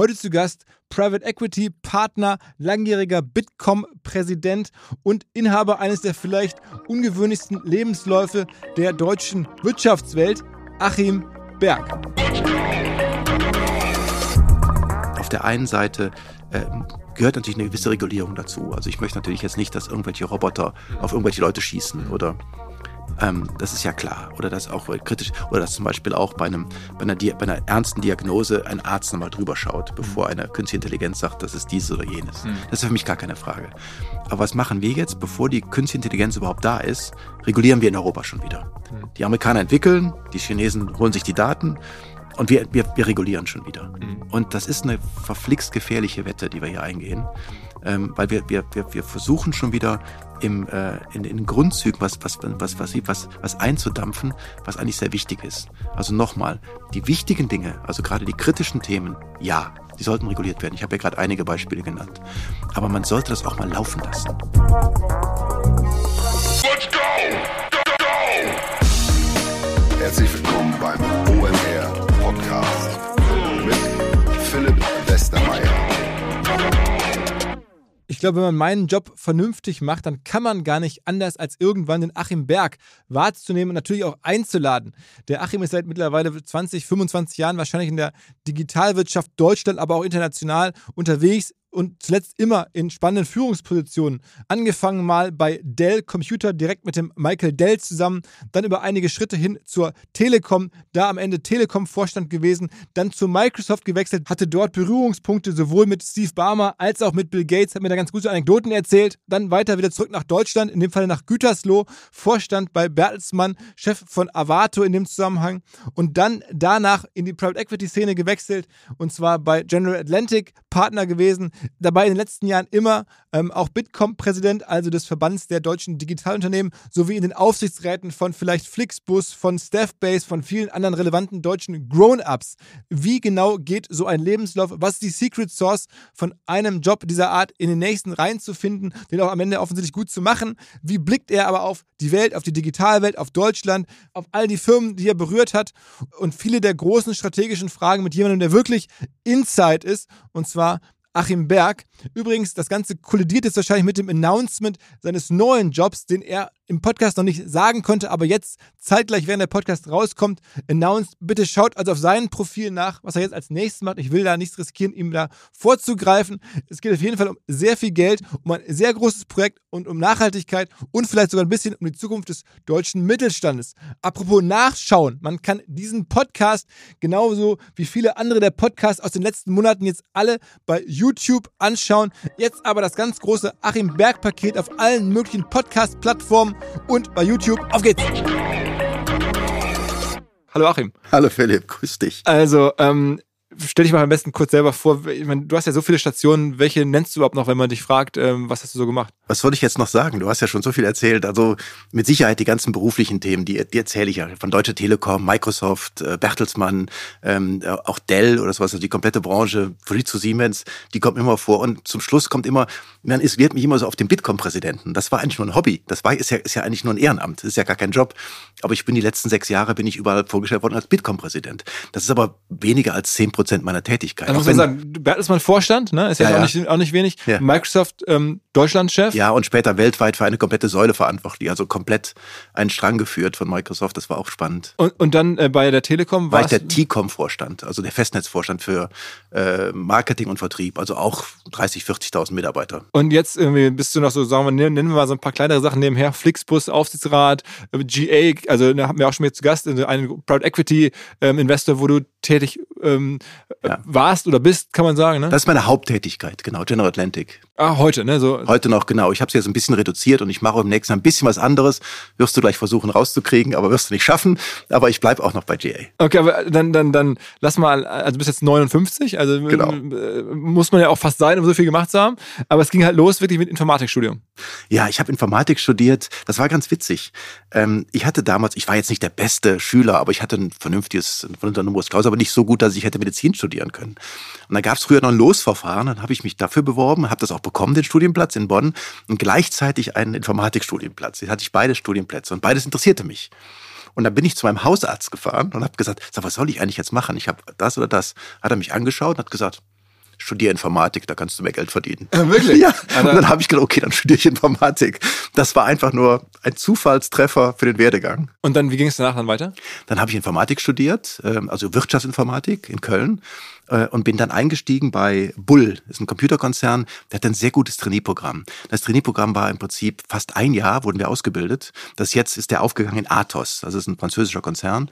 Heute zu Gast Private Equity Partner, langjähriger Bitkom-Präsident und Inhaber eines der vielleicht ungewöhnlichsten Lebensläufe der deutschen Wirtschaftswelt, Achim Berg. Auf der einen Seite äh, gehört natürlich eine gewisse Regulierung dazu. Also ich möchte natürlich jetzt nicht, dass irgendwelche Roboter auf irgendwelche Leute schießen oder ähm, das ist ja klar. Oder dass auch kritisch, oder dass zum Beispiel auch bei, einem, bei, einer, bei einer ernsten Diagnose ein Arzt nochmal drüber schaut, bevor eine künstliche Intelligenz sagt, das ist dieses oder jenes. Mhm. Das ist für mich gar keine Frage. Aber was machen wir jetzt, bevor die künstliche Intelligenz überhaupt da ist, regulieren wir in Europa schon wieder. Mhm. Die Amerikaner entwickeln, die Chinesen holen sich die Daten und wir, wir, wir regulieren schon wieder. Mhm. Und das ist eine verflixt gefährliche Wette, die wir hier eingehen ähm, weil wir, wir, wir, wir versuchen schon wieder im, äh, in, in Grundzügen was, was, was, was, was, was einzudampfen, was eigentlich sehr wichtig ist. Also nochmal, die wichtigen Dinge, also gerade die kritischen Themen, ja, die sollten reguliert werden. Ich habe ja gerade einige Beispiele genannt. Aber man sollte das auch mal laufen lassen. Let's go! Go, go! Herzlich Ich glaube, wenn man meinen Job vernünftig macht, dann kann man gar nicht anders, als irgendwann den Achim Berg wahrzunehmen und natürlich auch einzuladen. Der Achim ist seit mittlerweile 20, 25 Jahren wahrscheinlich in der Digitalwirtschaft Deutschland, aber auch international unterwegs und zuletzt immer in spannenden Führungspositionen. Angefangen mal bei Dell Computer direkt mit dem Michael Dell zusammen, dann über einige Schritte hin zur Telekom, da am Ende Telekom-Vorstand gewesen, dann zu Microsoft gewechselt, hatte dort Berührungspunkte sowohl mit Steve Barmer als auch mit Bill Gates, hat mir da ganz gute Anekdoten erzählt. Dann weiter wieder zurück nach Deutschland, in dem Fall nach Gütersloh, Vorstand bei Bertelsmann, Chef von Avato in dem Zusammenhang und dann danach in die Private Equity Szene gewechselt und zwar bei General Atlantic Partner gewesen, dabei in den letzten Jahren immer ähm, auch Bitkom-Präsident, also des Verbands der deutschen Digitalunternehmen, sowie in den Aufsichtsräten von vielleicht Flixbus, von Staffbase, von vielen anderen relevanten deutschen Grown-Ups. Wie genau geht so ein Lebenslauf? Was ist die Secret Source von einem Job dieser Art in den nächsten reinzufinden, den auch am Ende offensichtlich gut zu machen? Wie blickt er aber auf die Welt, auf die Digitalwelt, auf Deutschland, auf all die Firmen, die er berührt hat und viele der großen strategischen Fragen mit jemandem, der wirklich Inside ist, und zwar Achim Berg. Übrigens, das Ganze kollidiert jetzt wahrscheinlich mit dem Announcement seines neuen Jobs, den er im Podcast noch nicht sagen konnte, aber jetzt zeitgleich, während der Podcast rauskommt, announced. Bitte schaut also auf sein Profil nach, was er jetzt als nächstes macht. Ich will da nichts riskieren, ihm da vorzugreifen. Es geht auf jeden Fall um sehr viel Geld, um ein sehr großes Projekt und um Nachhaltigkeit und vielleicht sogar ein bisschen um die Zukunft des deutschen Mittelstandes. Apropos Nachschauen, man kann diesen Podcast genauso wie viele andere der Podcasts aus den letzten Monaten jetzt alle bei YouTube anschauen. Jetzt aber das ganz große Achim Berg Paket auf allen möglichen Podcast-Plattformen und bei YouTube. Auf geht's! Hallo Achim. Hallo Philipp, grüß dich. Also, ähm, stell dich mal am besten kurz selber vor. Ich meine, du hast ja so viele Stationen. Welche nennst du überhaupt noch, wenn man dich fragt, ähm, was hast du so gemacht? Was soll ich jetzt noch sagen? Du hast ja schon so viel erzählt. Also mit Sicherheit die ganzen beruflichen Themen, die, die erzähle ich ja. Von Deutsche Telekom, Microsoft, äh, Bertelsmann, ähm, auch Dell oder sowas. Also die komplette Branche, Fujitsu Siemens, die kommt immer vor. Und zum Schluss kommt immer, man isoliert mich immer so auf den Bitkom-Präsidenten. Das war eigentlich nur ein Hobby. Das war, ist ja, ist ja eigentlich nur ein Ehrenamt. Das ist ja gar kein Job. Aber ich bin die letzten sechs Jahre bin ich überall vorgestellt worden als Bitkom-Präsident. Das ist aber weniger als zehn Prozent meiner Tätigkeit. Also muss man sagen, Bertelsmann Vorstand, ne? Ist ja, ja, auch, Nicht, auch nicht wenig. Ja. Microsoft ähm, Deutschlandchef. Ja, und später weltweit für eine komplette Säule verantwortlich. Also komplett einen Strang geführt von Microsoft. Das war auch spannend. Und, und dann äh, bei der Telekom war ich der T-Com-Vorstand, also der Festnetzvorstand für äh, Marketing und Vertrieb. Also auch 30, 40.000 Mitarbeiter. Und jetzt irgendwie bist du noch so, sagen wir, nennen wir mal so ein paar kleinere Sachen nebenher. Flixbus, Aufsichtsrat, äh, GA, also da haben wir auch schon mal zu Gast, also einen Private Equity ähm, Investor, wo du tätig ähm, ja. warst oder bist, kann man sagen. Ne? Das ist meine Haupttätigkeit, genau, General Atlantic. Ah, heute, ne? So. Heute noch, genau. Ich habe es jetzt ein bisschen reduziert und ich mache im nächsten Mal ein bisschen was anderes. Wirst du gleich versuchen rauszukriegen, aber wirst du nicht schaffen. Aber ich bleibe auch noch bei GA. Okay, aber dann, dann, dann lass mal, also du bist jetzt 59, also genau. Äh, muss man ja auch fast sein, um so viel gemacht zu haben. Aber es ging halt los wirklich mit Informatikstudium. Ja, ich habe Informatik studiert. Das war ganz witzig. Ähm, ich hatte damals, ich war jetzt nicht der beste Schüler, aber ich hatte ein vernünftiges, ein vernünftiges Klaus, aber nicht so gut, dass ich hätte Medizin studieren können. Und da gab es früher noch ein Losverfahren, dann habe ich mich dafür beworben, habe das auch bekommen, den Studienplatz in Bonn und gleichzeitig einen Informatikstudienplatz. Jetzt hatte ich beide Studienplätze und beides interessierte mich. Und dann bin ich zu meinem Hausarzt gefahren und habe gesagt, sag, was soll ich eigentlich jetzt machen? Ich habe das oder das. Hat er mich angeschaut und hat gesagt, studiere Informatik, da kannst du mehr Geld verdienen. Äh, wirklich? Ja. Und dann habe ich gedacht, okay, dann studiere ich Informatik. Das war einfach nur ein Zufallstreffer für den Werdegang. Und dann, wie ging es danach dann weiter? Dann habe ich Informatik studiert, ähm, also Wirtschaftsinformatik in Köln äh, und bin dann eingestiegen bei Bull, das ist ein Computerkonzern, der hat ein sehr gutes Trainee-Programm. Das Trainee-Programm war im Prinzip fast ein Jahr, wurden wir ausgebildet. Das jetzt ist der aufgegangen in Athos, das ist ein französischer Konzern.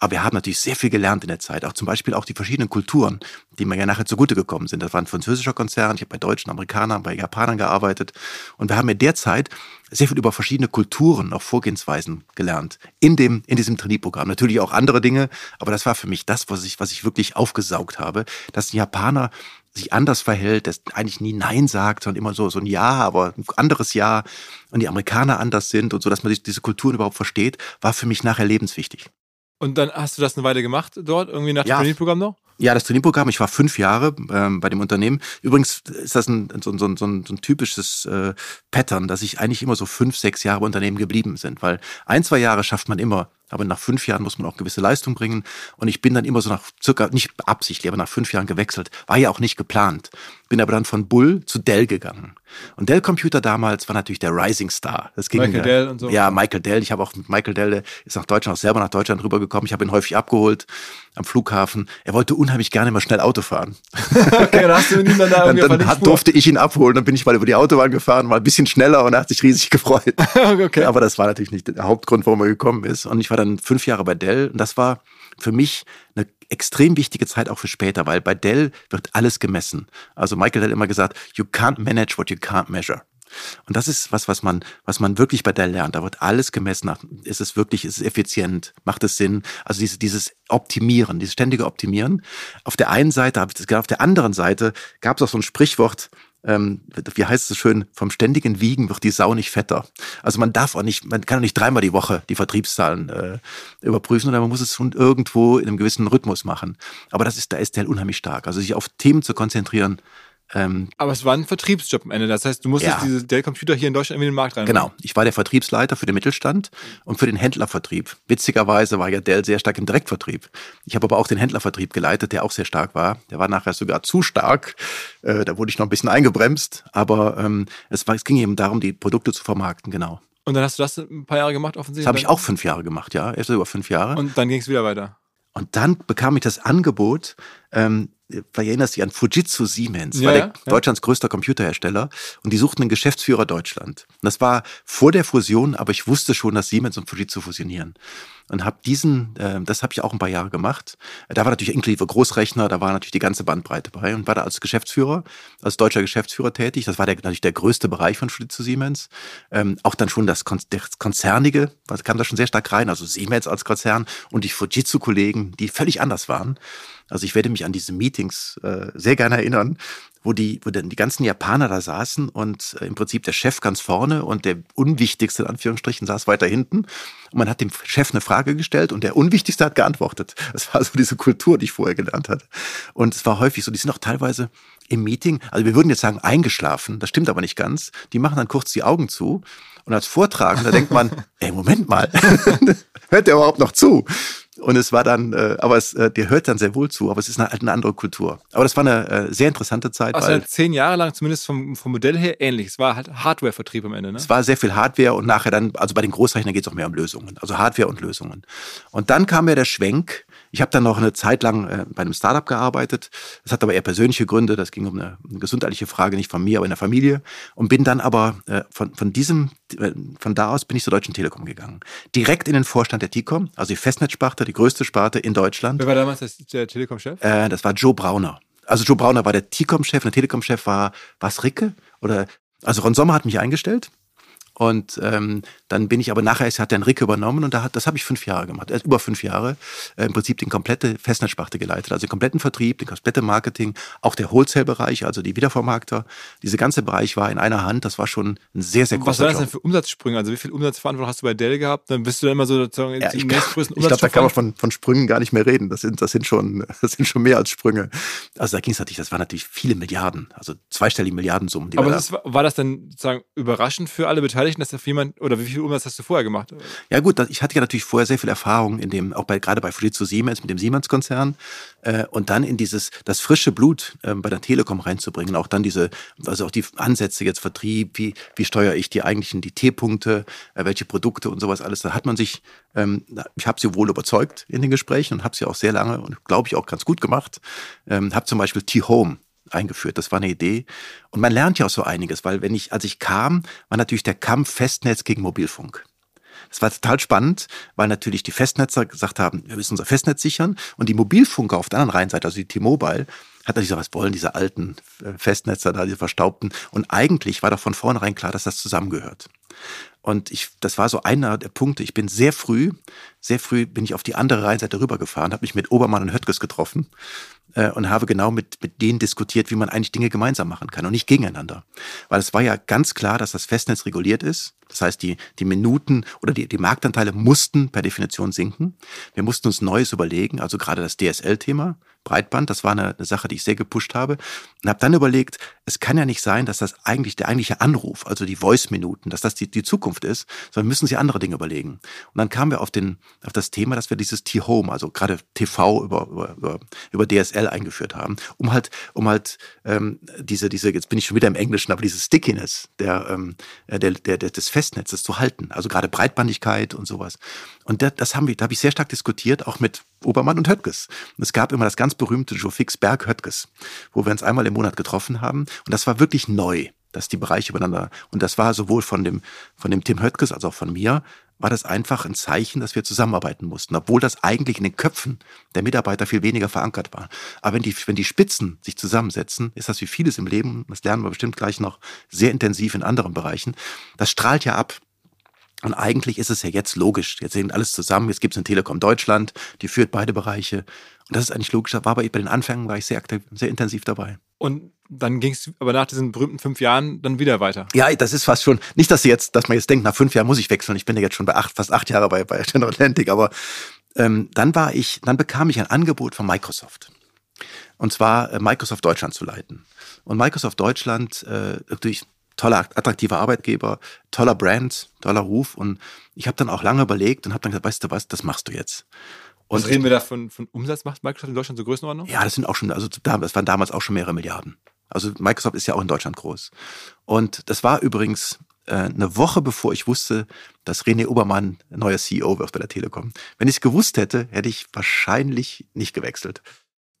Aber wir haben natürlich sehr viel gelernt in der Zeit. Auch zum Beispiel auch die verschiedenen Kulturen, die mir ja nachher zugute gekommen sind. Das war ein französischer Konzern. Ich habe bei Deutschen, Amerikanern, bei Japanern gearbeitet. Und wir haben in der Zeit sehr viel über verschiedene Kulturen, auch Vorgehensweisen gelernt. In dem, in diesem Trainee-Programm. Natürlich auch andere Dinge. Aber das war für mich das, was ich, was ich wirklich aufgesaugt habe. Dass ein Japaner sich anders verhält, das eigentlich nie Nein sagt, sondern immer so, so ein Ja, aber ein anderes Ja und die Amerikaner anders sind und so, dass man diese Kulturen überhaupt versteht, war für mich nachher lebenswichtig. Und dann hast du das eine Weile gemacht dort, irgendwie nach dem ja. Trainingprogramm noch? Ja, das Trainingprogramm, ich war fünf Jahre ähm, bei dem Unternehmen. Übrigens ist das ein, so, so, so, ein, so ein typisches äh, Pattern, dass ich eigentlich immer so fünf, sechs Jahre bei Unternehmen geblieben sind, weil ein, zwei Jahre schafft man immer aber nach fünf Jahren muss man auch gewisse Leistung bringen. Und ich bin dann immer so nach circa, nicht absichtlich, aber nach fünf Jahren gewechselt. War ja auch nicht geplant. Bin aber dann von Bull zu Dell gegangen. Und Dell Computer damals war natürlich der Rising Star. Das ging Michael Dell und so. Ja, Michael Dell. Ich habe auch mit Michael Dell, der ist nach Deutschland, auch selber nach Deutschland rübergekommen. Ich habe ihn häufig abgeholt am Flughafen. Er wollte unheimlich gerne mal schnell Auto fahren. okay, dann hast du ihn dann da Dann, dann hat, durfte ich ihn abholen. Dann bin ich mal über die Autobahn gefahren, mal ein bisschen schneller und er hat sich riesig gefreut. okay. Aber das war natürlich nicht der Hauptgrund, warum er gekommen ist. Und ich war dann fünf Jahre bei Dell und das war für mich eine extrem wichtige Zeit auch für später, weil bei Dell wird alles gemessen. Also Michael hat immer gesagt, you can't manage what you can't measure. Und das ist was, was man, was man wirklich bei Dell lernt. Da wird alles gemessen. Ist es wirklich, ist es effizient? Macht es Sinn? Also dieses, dieses Optimieren, dieses ständige Optimieren. Auf der einen Seite, auf der anderen Seite gab es auch so ein Sprichwort, ähm, wie heißt es schön, vom ständigen Wiegen wird die Sau nicht fetter. Also man darf auch nicht, man kann auch nicht dreimal die Woche die Vertriebszahlen äh, überprüfen, sondern man muss es schon irgendwo in einem gewissen Rhythmus machen. Aber das ist, da ist der unheimlich stark. Also sich auf Themen zu konzentrieren, ähm, Aber es war ein Vertriebsjob am Ende. Das heißt, du musstest ja. diese Dell-Computer hier in Deutschland in den Markt rein. Genau. Ich war der Vertriebsleiter für den Mittelstand und für den Händlervertrieb. Witzigerweise war ja Dell sehr stark im Direktvertrieb. Ich habe aber auch den Händlervertrieb geleitet, der auch sehr stark war. Der war nachher sogar zu stark. Äh, da wurde ich noch ein bisschen eingebremst. Aber ähm, es, war, es ging eben darum, die Produkte zu vermarkten, genau. Und dann hast du das ein paar Jahre gemacht, offensichtlich? Das habe ich auch fünf Jahre gemacht, ja. Erst über fünf Jahre. Und dann ging es wieder weiter. Und dann bekam ich das Angebot, ähm, erinnerst dich an Fujitsu Siemens, ja, war der, ja. Deutschlands größter Computerhersteller und die suchten einen Geschäftsführer Deutschland. Und das war vor der Fusion, aber ich wusste schon, dass Siemens und Fujitsu fusionieren und habe diesen, äh, das habe ich auch ein paar Jahre gemacht. Da war natürlich inklusive Großrechner, da war natürlich die ganze Bandbreite bei und war da als Geschäftsführer, als deutscher Geschäftsführer tätig. Das war der, natürlich der größte Bereich von Fujitsu Siemens. Ähm, auch dann schon das, Kon das Konzernige, das kam da schon sehr stark rein, also Siemens als Konzern und die Fujitsu-Kollegen, die völlig anders waren. Also ich werde mich an diese Meetings äh, sehr gerne erinnern, wo die, wo dann die ganzen Japaner da saßen und äh, im Prinzip der Chef ganz vorne und der Unwichtigste in Anführungsstrichen saß weiter hinten. Und man hat dem Chef eine Frage gestellt und der Unwichtigste hat geantwortet. Das war so diese Kultur, die ich vorher gelernt hatte. Und es war häufig so, die sind auch teilweise im Meeting, also wir würden jetzt sagen eingeschlafen, das stimmt aber nicht ganz. Die machen dann kurz die Augen zu und als Vortragender denkt man, ey, Moment mal, hört der überhaupt noch zu? Und es war dann, äh, aber es, äh, der hört dann sehr wohl zu, aber es ist eine, halt eine andere Kultur. Aber das war eine äh, sehr interessante Zeit. Also weil, zehn Jahre lang zumindest vom, vom Modell her ähnlich. Es war halt Hardware-Vertrieb am Ende, ne? Es war sehr viel Hardware und nachher dann, also bei den Großrechnern geht es auch mehr um Lösungen. Also Hardware und Lösungen. Und dann kam ja der Schwenk. Ich habe dann noch eine Zeit lang äh, bei einem Startup gearbeitet. Das hat aber eher persönliche Gründe. Das ging um eine, eine gesundheitliche Frage, nicht von mir, aber in der Familie. Und bin dann aber äh, von, von diesem, äh, von da aus bin ich zur Deutschen Telekom gegangen. Direkt in den Vorstand der T-Com, also die Festnetzsparte, die größte Sparte in Deutschland. Wer war damals der Telekom-Chef? Äh, das war Joe Brauner. Also Joe Brauner war der T-Com-Chef, der Telekom-Chef war was Ricke oder also Ron Sommer hat mich eingestellt und ähm, dann bin ich aber nachher, es hat dann Rick übernommen und da hat, das habe ich fünf Jahre gemacht, also über fünf Jahre, äh, im Prinzip den komplette Festnetzsparte geleitet, also den kompletten Vertrieb, den komplette Marketing, auch der Wholesale-Bereich, also die Wiedervermarkter. Dieser ganze Bereich war in einer Hand, das war schon ein sehr, sehr großer Was war das denn für Umsatzsprünge? Also wie viel Umsatzverantwortung hast du bei Dell gehabt? Dann bist du dann immer so sozusagen ja, ich, nächstgrößten Ich glaube, da kann man von, von Sprüngen gar nicht mehr reden. Das sind, das sind schon, das sind schon mehr als Sprünge. Also da ging es natürlich, das waren natürlich viele Milliarden, also zweistellige Milliardensummen. aber das war, war das dann sozusagen überraschend für alle Beteiligten? Verdeutlichen, dass das jemand, oder wie viel Umsatz hast du vorher gemacht? Ja gut, ich hatte ja natürlich vorher sehr viel Erfahrung in dem, auch bei, gerade bei Fujitsu Siemens, mit dem Siemens-Konzern, äh, und dann in dieses, das frische Blut äh, bei der Telekom reinzubringen, auch dann diese, also auch die Ansätze jetzt Vertrieb, wie, wie steuere ich die eigentlichen, die T-Punkte, äh, welche Produkte und sowas alles, da hat man sich, ähm, ich habe sie wohl überzeugt in den Gesprächen und habe sie auch sehr lange und glaube ich auch ganz gut gemacht, ähm, habe zum Beispiel T-Home eingeführt. Das war eine Idee. Und man lernt ja auch so einiges, weil wenn ich, als ich kam, war natürlich der Kampf Festnetz gegen Mobilfunk. Das war total spannend, weil natürlich die Festnetzer gesagt haben, wir müssen unser Festnetz sichern. Und die Mobilfunker auf der anderen Rheinseite, also die T-Mobile, hat natürlich gesagt, was wollen diese alten äh, Festnetzer da, diese verstaubten. Und eigentlich war doch von vornherein klar, dass das zusammengehört. Und ich, das war so einer der Punkte. Ich bin sehr früh, sehr früh bin ich auf die andere Rheinseite rübergefahren, habe mich mit Obermann und Höttges getroffen äh, und habe genau mit, mit denen diskutiert, wie man eigentlich Dinge gemeinsam machen kann und nicht gegeneinander. Weil es war ja ganz klar, dass das Festnetz reguliert ist. Das heißt, die, die Minuten oder die, die Marktanteile mussten per Definition sinken. Wir mussten uns Neues überlegen, also gerade das DSL-Thema, Breitband, das war eine, eine Sache, die ich sehr gepusht habe. Und habe dann überlegt, es kann ja nicht sein, dass das eigentlich der eigentliche Anruf, also die Voice-Minuten, dass das die, die Zukunft ist, sondern müssen sie andere Dinge überlegen. Und dann kamen wir auf, den, auf das Thema, dass wir dieses T-Home, also gerade TV über, über, über DSL eingeführt haben, um halt, um halt ähm, diese, diese, jetzt bin ich schon wieder im Englischen, aber diese Stickiness der, ähm, der, der, der, des Festnetzes zu halten. Also gerade Breitbandigkeit und sowas. Und das, das haben wir, da habe ich sehr stark diskutiert, auch mit Obermann und Höttges. Und es gab immer das ganz berühmte Joe Fix Berg Höttges, wo wir uns einmal im Monat getroffen haben. Und das war wirklich neu, dass die Bereiche übereinander, und das war sowohl von dem, von dem Tim Höttges als auch von mir, war das einfach ein Zeichen, dass wir zusammenarbeiten mussten, obwohl das eigentlich in den Köpfen der Mitarbeiter viel weniger verankert war. Aber wenn die, wenn die Spitzen sich zusammensetzen, ist das wie vieles im Leben, das lernen wir bestimmt gleich noch sehr intensiv in anderen Bereichen, das strahlt ja ab. Und eigentlich ist es ja jetzt logisch. Jetzt sind alles zusammen. Jetzt gibt es eine Telekom Deutschland, die führt beide Bereiche. Und das ist eigentlich logisch. War aber bei den Anfängen war ich sehr aktiv, sehr intensiv dabei. Und dann ging es aber nach diesen berühmten fünf Jahren dann wieder weiter. Ja, das ist fast schon, nicht, dass jetzt, dass man jetzt denkt, nach fünf Jahren muss ich wechseln. Ich bin ja jetzt schon bei acht, fast acht Jahre bei, bei General Atlantic, aber ähm, dann war ich, dann bekam ich ein Angebot von Microsoft. Und zwar äh, Microsoft Deutschland zu leiten. Und Microsoft Deutschland, äh, natürlich toller, attraktiver Arbeitgeber, toller Brand, toller Ruf. Und ich habe dann auch lange überlegt und habe dann gesagt, weißt du was, das machst du jetzt. Und was reden wir da von, von Umsatz? Macht Microsoft in Deutschland so Größenordnung? Ja, das sind auch schon, also das waren damals auch schon mehrere Milliarden. Also Microsoft ist ja auch in Deutschland groß. Und das war übrigens äh, eine Woche bevor ich wusste, dass René Obermann neuer CEO wird bei der Telekom. Wenn ich es gewusst hätte, hätte ich wahrscheinlich nicht gewechselt.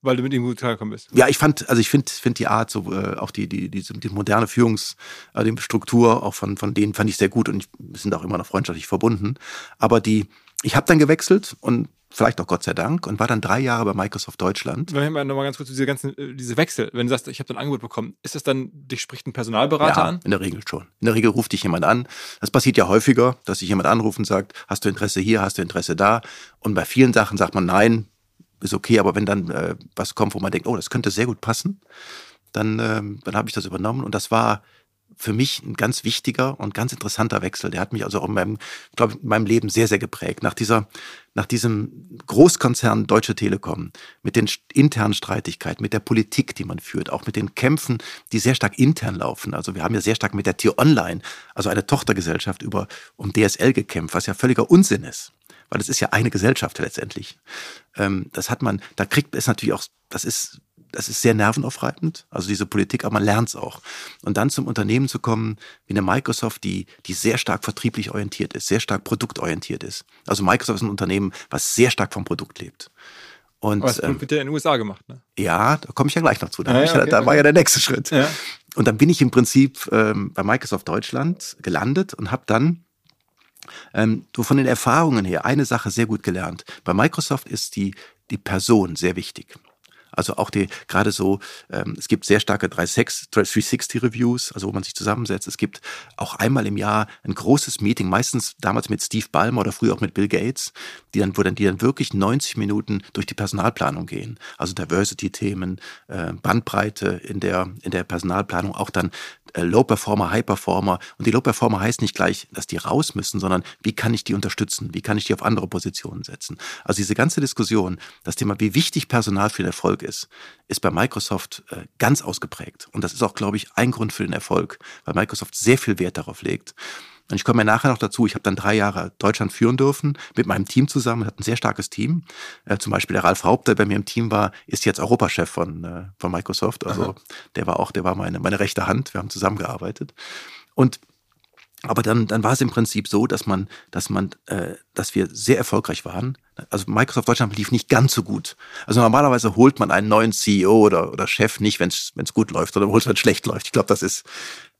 Weil du mit ihm gut klargekommen bist. Ja, ich fand, also ich finde find die Art, so äh, auch die, die, die, die moderne Führungsstruktur, äh, auch von, von denen fand ich sehr gut und ich, wir sind auch immer noch freundschaftlich verbunden. Aber die, ich habe dann gewechselt und vielleicht auch Gott sei Dank und war dann drei Jahre bei Microsoft Deutschland. Wenn wir nochmal ganz kurz diese ganzen, äh, diese Wechsel, wenn du sagst, ich habe dann ein Angebot bekommen, ist das dann, dich spricht ein Personalberater ja, an? in der Regel schon. In der Regel ruft dich jemand an. Das passiert ja häufiger, dass sich jemand anruft und sagt, hast du Interesse hier, hast du Interesse da? Und bei vielen Sachen sagt man nein, ist okay, aber wenn dann äh, was kommt, wo man denkt, oh, das könnte sehr gut passen, dann, äh, dann habe ich das übernommen und das war für mich ein ganz wichtiger und ganz interessanter Wechsel. Der hat mich also auch in meinem, glaube in meinem Leben sehr, sehr geprägt. Nach dieser, nach diesem Großkonzern Deutsche Telekom, mit den internen Streitigkeiten, mit der Politik, die man führt, auch mit den Kämpfen, die sehr stark intern laufen. Also wir haben ja sehr stark mit der Tier Online, also eine Tochtergesellschaft über, um DSL gekämpft, was ja völliger Unsinn ist weil es ist ja eine Gesellschaft letztendlich. Ähm, das hat man, da kriegt es natürlich auch, das ist, das ist sehr nervenaufreibend, also diese Politik, aber man lernt es auch. Und dann zum Unternehmen zu kommen, wie eine Microsoft, die, die sehr stark vertrieblich orientiert ist, sehr stark produktorientiert ist. Also Microsoft ist ein Unternehmen, was sehr stark vom Produkt lebt. Und, Aber das ähm, wird ja in den USA gemacht, ne? Ja, da komme ich ja gleich noch zu. Da, ja, ja, okay, da war ja der nächste Schritt. Ja. Und dann bin ich im Prinzip ähm, bei Microsoft Deutschland gelandet und habe dann ähm, du von den Erfahrungen her eine Sache sehr gut gelernt. Bei Microsoft ist die, die Person sehr wichtig. Also auch die, gerade so, ähm, es gibt sehr starke 360 Reviews, also wo man sich zusammensetzt. Es gibt auch einmal im Jahr ein großes Meeting, meistens damals mit Steve Ballmer oder früher auch mit Bill Gates, die dann, wo dann, die dann wirklich 90 Minuten durch die Personalplanung gehen. Also Diversity-Themen, äh, Bandbreite in der, in der Personalplanung, auch dann äh, Low Performer, High Performer. Und die Low Performer heißt nicht gleich, dass die raus müssen, sondern wie kann ich die unterstützen? Wie kann ich die auf andere Positionen setzen? Also diese ganze Diskussion, das Thema, wie wichtig Personal für den Erfolg ist, ist bei Microsoft äh, ganz ausgeprägt. Und das ist auch, glaube ich, ein Grund für den Erfolg, weil Microsoft sehr viel Wert darauf legt. Und ich komme ja nachher noch dazu, ich habe dann drei Jahre Deutschland führen dürfen mit meinem Team zusammen, hat ein sehr starkes Team. Äh, zum Beispiel der Ralf Haupt, der bei mir im Team war, ist jetzt Europachef von, äh, von Microsoft. Also Aha. der war auch, der war meine, meine rechte Hand. Wir haben zusammengearbeitet. Und aber dann, dann war es im Prinzip so, dass man, dass man, äh, dass wir sehr erfolgreich waren. Also Microsoft Deutschland lief nicht ganz so gut. Also normalerweise holt man einen neuen CEO oder, oder Chef nicht, wenn es gut läuft, oder holt es, wenn es schlecht läuft. Ich glaube, das ist,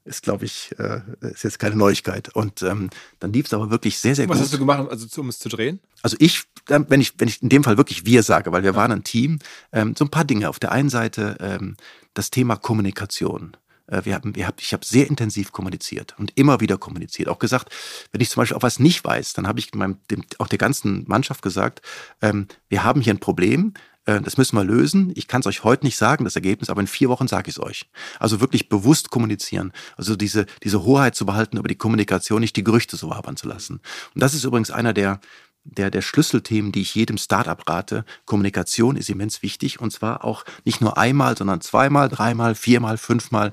ist, glaube ich, äh, ist jetzt keine Neuigkeit. Und ähm, dann lief es aber wirklich sehr, sehr Was gut. Was hast du gemacht, also um es zu drehen? Also ich, wenn ich, wenn ich in dem Fall wirklich wir sage, weil wir ja. waren ein Team, ähm, so ein paar Dinge. Auf der einen Seite ähm, das Thema Kommunikation. Äh, wir haben, wir haben, ich habe sehr intensiv kommuniziert und immer wieder kommuniziert. Auch gesagt, wenn ich zum Beispiel auch was nicht weiß, dann habe ich meinem, dem, auch der ganzen Mannschaft gesagt, ähm, wir haben hier ein Problem, äh, das müssen wir lösen. Ich kann es euch heute nicht sagen, das Ergebnis, aber in vier Wochen sage ich es euch. Also wirklich bewusst kommunizieren. Also diese, diese Hoheit zu behalten über die Kommunikation, nicht die Gerüchte so wabern zu lassen. Und das ist übrigens einer der, der, der Schlüsselthemen, die ich jedem Startup rate. Kommunikation ist immens wichtig und zwar auch nicht nur einmal, sondern zweimal, dreimal, viermal, fünfmal.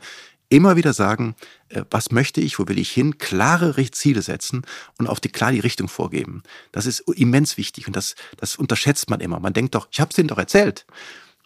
Immer wieder sagen, äh, was möchte ich, wo will ich hin, klare Ziele setzen und auf die klar die Richtung vorgeben. Das ist immens wichtig und das, das unterschätzt man immer. Man denkt doch, ich habe es denen doch erzählt.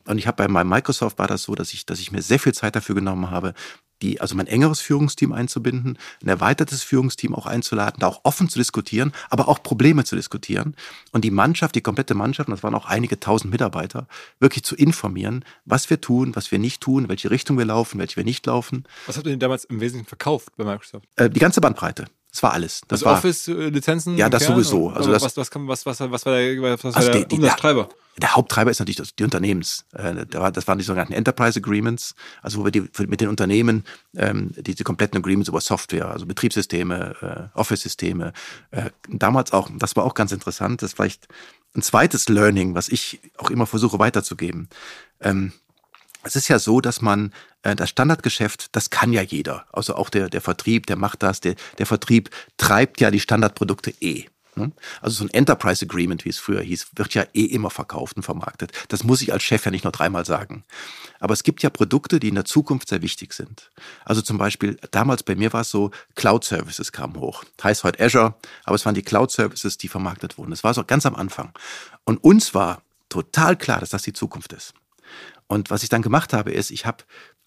Und ich habe bei meinem Microsoft war das so, dass ich, dass ich mir sehr viel Zeit dafür genommen habe, die, also mein engeres Führungsteam einzubinden, ein erweitertes Führungsteam auch einzuladen, da auch offen zu diskutieren, aber auch Probleme zu diskutieren und die Mannschaft, die komplette Mannschaft, und das waren auch einige tausend Mitarbeiter, wirklich zu informieren, was wir tun, was wir nicht tun, welche Richtung wir laufen, welche wir nicht laufen. Was habt ihr denn damals im Wesentlichen verkauft bei Microsoft? Äh, die ganze Bandbreite. Das war alles. Das also Office-Lizenzen? Ja, das sowieso. Also das, was, was, was, was, was war der, was war also der die, Umsatztreiber? Der, der Haupttreiber ist natürlich das, die Unternehmens. Äh, das waren die sogenannten Enterprise Agreements, also wo wir die, mit den Unternehmen ähm, diese kompletten Agreements über Software, also Betriebssysteme, äh, Office-Systeme. Äh, damals auch, das war auch ganz interessant, das ist vielleicht ein zweites Learning, was ich auch immer versuche weiterzugeben. Ähm, es ist ja so, dass man äh, das Standardgeschäft, das kann ja jeder. Also auch der, der Vertrieb, der macht das, der, der Vertrieb treibt ja die Standardprodukte eh. Ne? Also so ein Enterprise Agreement, wie es früher hieß, wird ja eh immer verkauft und vermarktet. Das muss ich als Chef ja nicht nur dreimal sagen. Aber es gibt ja Produkte, die in der Zukunft sehr wichtig sind. Also zum Beispiel, damals bei mir war es so, Cloud Services kamen hoch. Heißt heute Azure, aber es waren die Cloud Services, die vermarktet wurden. Das war so ganz am Anfang. Und uns war total klar, dass das die Zukunft ist. Und was ich dann gemacht habe, ist, ich habe,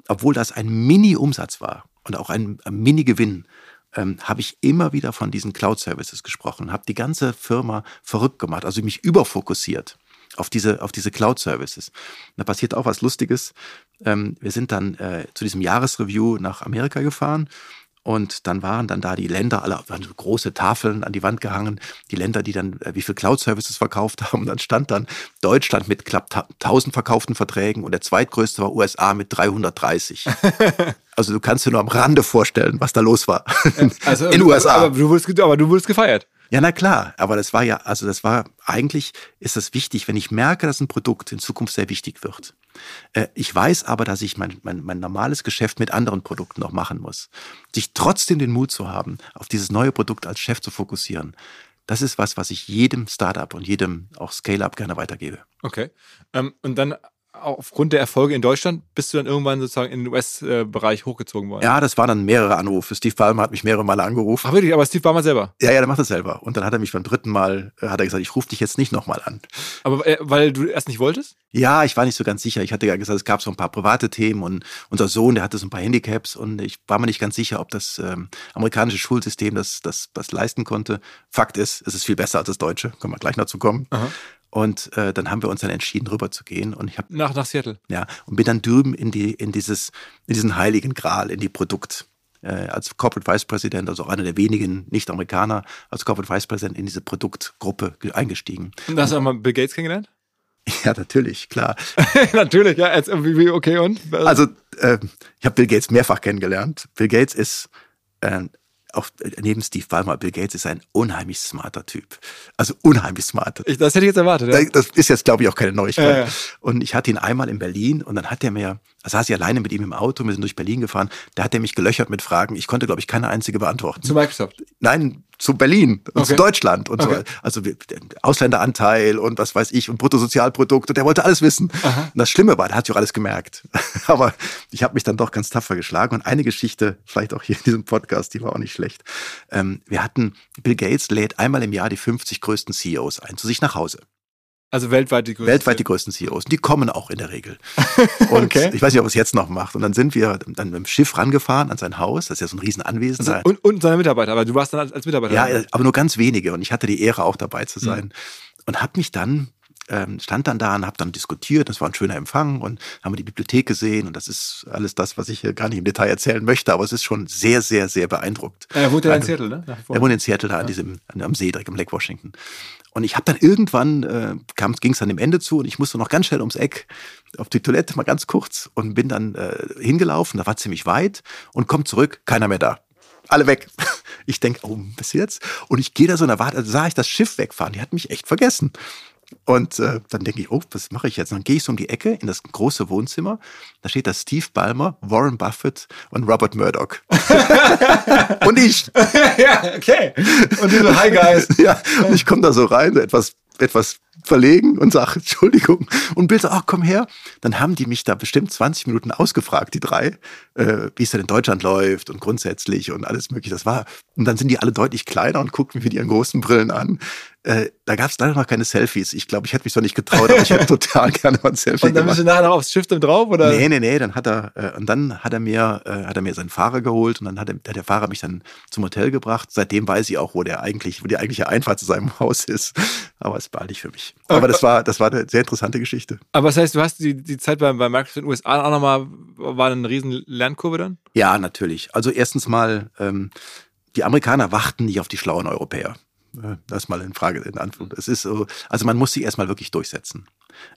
obwohl das ein Mini-Umsatz war und auch ein, ein Mini-Gewinn, ähm, habe ich immer wieder von diesen Cloud-Services gesprochen, habe die ganze Firma verrückt gemacht, also mich überfokussiert auf diese, auf diese Cloud-Services. Da passiert auch was Lustiges. Ähm, wir sind dann äh, zu diesem Jahresreview nach Amerika gefahren und dann waren dann da die Länder, alle waren so große Tafeln an die Wand gehangen, die Länder, die dann äh, wie viel Cloud-Services verkauft haben. Und dann stand dann Deutschland mit knapp 1000 verkauften Verträgen und der zweitgrößte war USA mit 330. also du kannst dir nur am Rande vorstellen, was da los war also, in USA. Aber du, wurdest, aber du wurdest gefeiert. Ja, na klar, aber das war ja, also das war, eigentlich ist das wichtig, wenn ich merke, dass ein Produkt in Zukunft sehr wichtig wird. Äh, ich weiß aber, dass ich mein, mein, mein normales Geschäft mit anderen Produkten noch machen muss. Sich trotzdem den Mut zu haben, auf dieses neue Produkt als Chef zu fokussieren, das ist was, was ich jedem Startup und jedem auch Scale-up gerne weitergebe. Okay. Ähm, und dann aufgrund der Erfolge in Deutschland bist du dann irgendwann sozusagen in den US-Bereich hochgezogen worden? Ja, das waren dann mehrere Anrufe. Steve Ballmer hat mich mehrere Male angerufen. Ach wirklich, aber Steve Ballmer selber? Ja, ja, der macht das selber. Und dann hat er mich beim dritten Mal, äh, hat er gesagt, ich rufe dich jetzt nicht nochmal an. Aber äh, weil du erst nicht wolltest? Ja, ich war nicht so ganz sicher. Ich hatte ja gesagt, es gab so ein paar private Themen und unser Sohn, der hatte so ein paar Handicaps und ich war mir nicht ganz sicher, ob das ähm, amerikanische Schulsystem das, das, das leisten konnte. Fakt ist, es ist viel besser als das deutsche. Können wir gleich noch zu kommen. Aha. Und äh, dann haben wir uns dann entschieden, rüber zu gehen. Und ich habe nach nach Seattle. Ja, und bin dann drüben in die in dieses in diesen heiligen Gral, in die Produkt äh, als Corporate Vice President, also auch einer der wenigen Nicht-Amerikaner, als Corporate Vice President in diese Produktgruppe eingestiegen. Und hast du auch mal Bill Gates kennengelernt? Ja, natürlich, klar. natürlich, ja. Okay, und? Also, äh, ich habe Bill Gates mehrfach kennengelernt. Bill Gates ist äh, auch neben Steve Ballmer, Bill Gates ist ein unheimlich smarter Typ. Also unheimlich smart. Ich, das hätte ich jetzt erwartet. Ja. Das ist jetzt, glaube ich, auch keine Neuigkeit. Ja, ja. Und ich hatte ihn einmal in Berlin und dann hat er mir Da saß ich alleine mit ihm im Auto, wir sind durch Berlin gefahren. Da hat er mich gelöchert mit Fragen. Ich konnte, glaube ich, keine einzige beantworten. Zu Microsoft? Nein, zu Berlin und Okay. zu Deutschland und Okay. so. Also Ausländeranteil und was weiß ich und Bruttosozialprodukt und der wollte alles wissen. Und das Schlimme war, der hat ja auch alles gemerkt. Aber ich habe mich dann doch ganz tapfer geschlagen und eine Geschichte, vielleicht auch hier in diesem Podcast, die war auch nicht schlecht. Ähm, wir hatten, Bill Gates lädt einmal im Jahr die 50 größten CEOs ein, zu sich nach Hause. Also weltweit die größte. Weltweit die größten CEOs. Und die kommen auch in der Regel. Und Okay. ich weiß nicht, ob es jetzt noch macht. Und dann sind wir dann mit dem Schiff rangefahren an sein Haus. Das ist ja so ein Riesenanwesen. Also, und, und seine Mitarbeiter, aber du warst dann als, als Mitarbeiter. ja, aber nur ganz wenige. Und ich hatte die Ehre, auch dabei zu sein. Mhm. Und habe mich dann, ähm, stand dann da und habe dann diskutiert. Das war ein schöner Empfang und haben wir die Bibliothek gesehen. Und das ist alles das, was ich hier gar nicht im Detail erzählen möchte. Aber es ist schon sehr, sehr, sehr beeindruckt. Er wohnt ja in Also, Seattle, ne? Er wohnt in Seattle da an diesem, am See, direkt am Lake Washington. Und ich habe dann irgendwann, äh, ging es dann dem Ende zu und ich musste noch ganz schnell ums Eck auf die Toilette, mal ganz kurz und bin dann äh, hingelaufen, da war ziemlich weit und komm zurück, keiner mehr da. Alle weg. Ich denk, oh, was jetzt? Und ich gehe da so in der Warte, also sah ich das Schiff wegfahren, die hat mich echt vergessen. Und äh, dann denke ich, oh, was mache ich jetzt? Und dann gehe ich so um die Ecke in das große Wohnzimmer. Da steht da Steve Ballmer, Warren Buffett und Robert Murdoch. und ich. ja, okay. Und du so, hi guys. Ja, und ich komme da so rein, so etwas, etwas verlegen und sage, Entschuldigung. Und Bill sagt, ach, komm her. Dann haben die mich da bestimmt 20 Minuten ausgefragt, die drei, äh, wie es denn in Deutschland läuft und grundsätzlich und alles mögliche. Das war, und dann sind die alle deutlich kleiner und guckten mich mit ihren großen Brillen an. Äh, da gab es leider noch keine Selfies. Ich glaube, ich hätte mich zwar nicht getraut, aber ich hätte total gerne mal ein Selfie Und dann bist gemacht. du nachher noch aufs Schiff dann drauf, oder? Nee, nee, nee, dann hat er, äh, und dann hat er mir, äh, hat er mir seinen Fahrer geholt und dann hat, er, hat der Fahrer mich dann zum Hotel gebracht. Seitdem weiß ich auch, wo der eigentlich, wo die eigentliche Einfahrt zu seinem Haus ist. Aber es war nicht für mich. Aber das war, das war eine sehr interessante Geschichte. Aber das heißt, du hast die, die Zeit bei, bei Microsoft in den USA auch nochmal, war eine riesen Lernkurve dann? Ja, natürlich. Also erstens mal, ähm, die Amerikaner warten nicht auf die schlauen Europäer. Äh, Das mal in Frage, in Anführung. Es ist so, also man muss sich erstmal wirklich durchsetzen.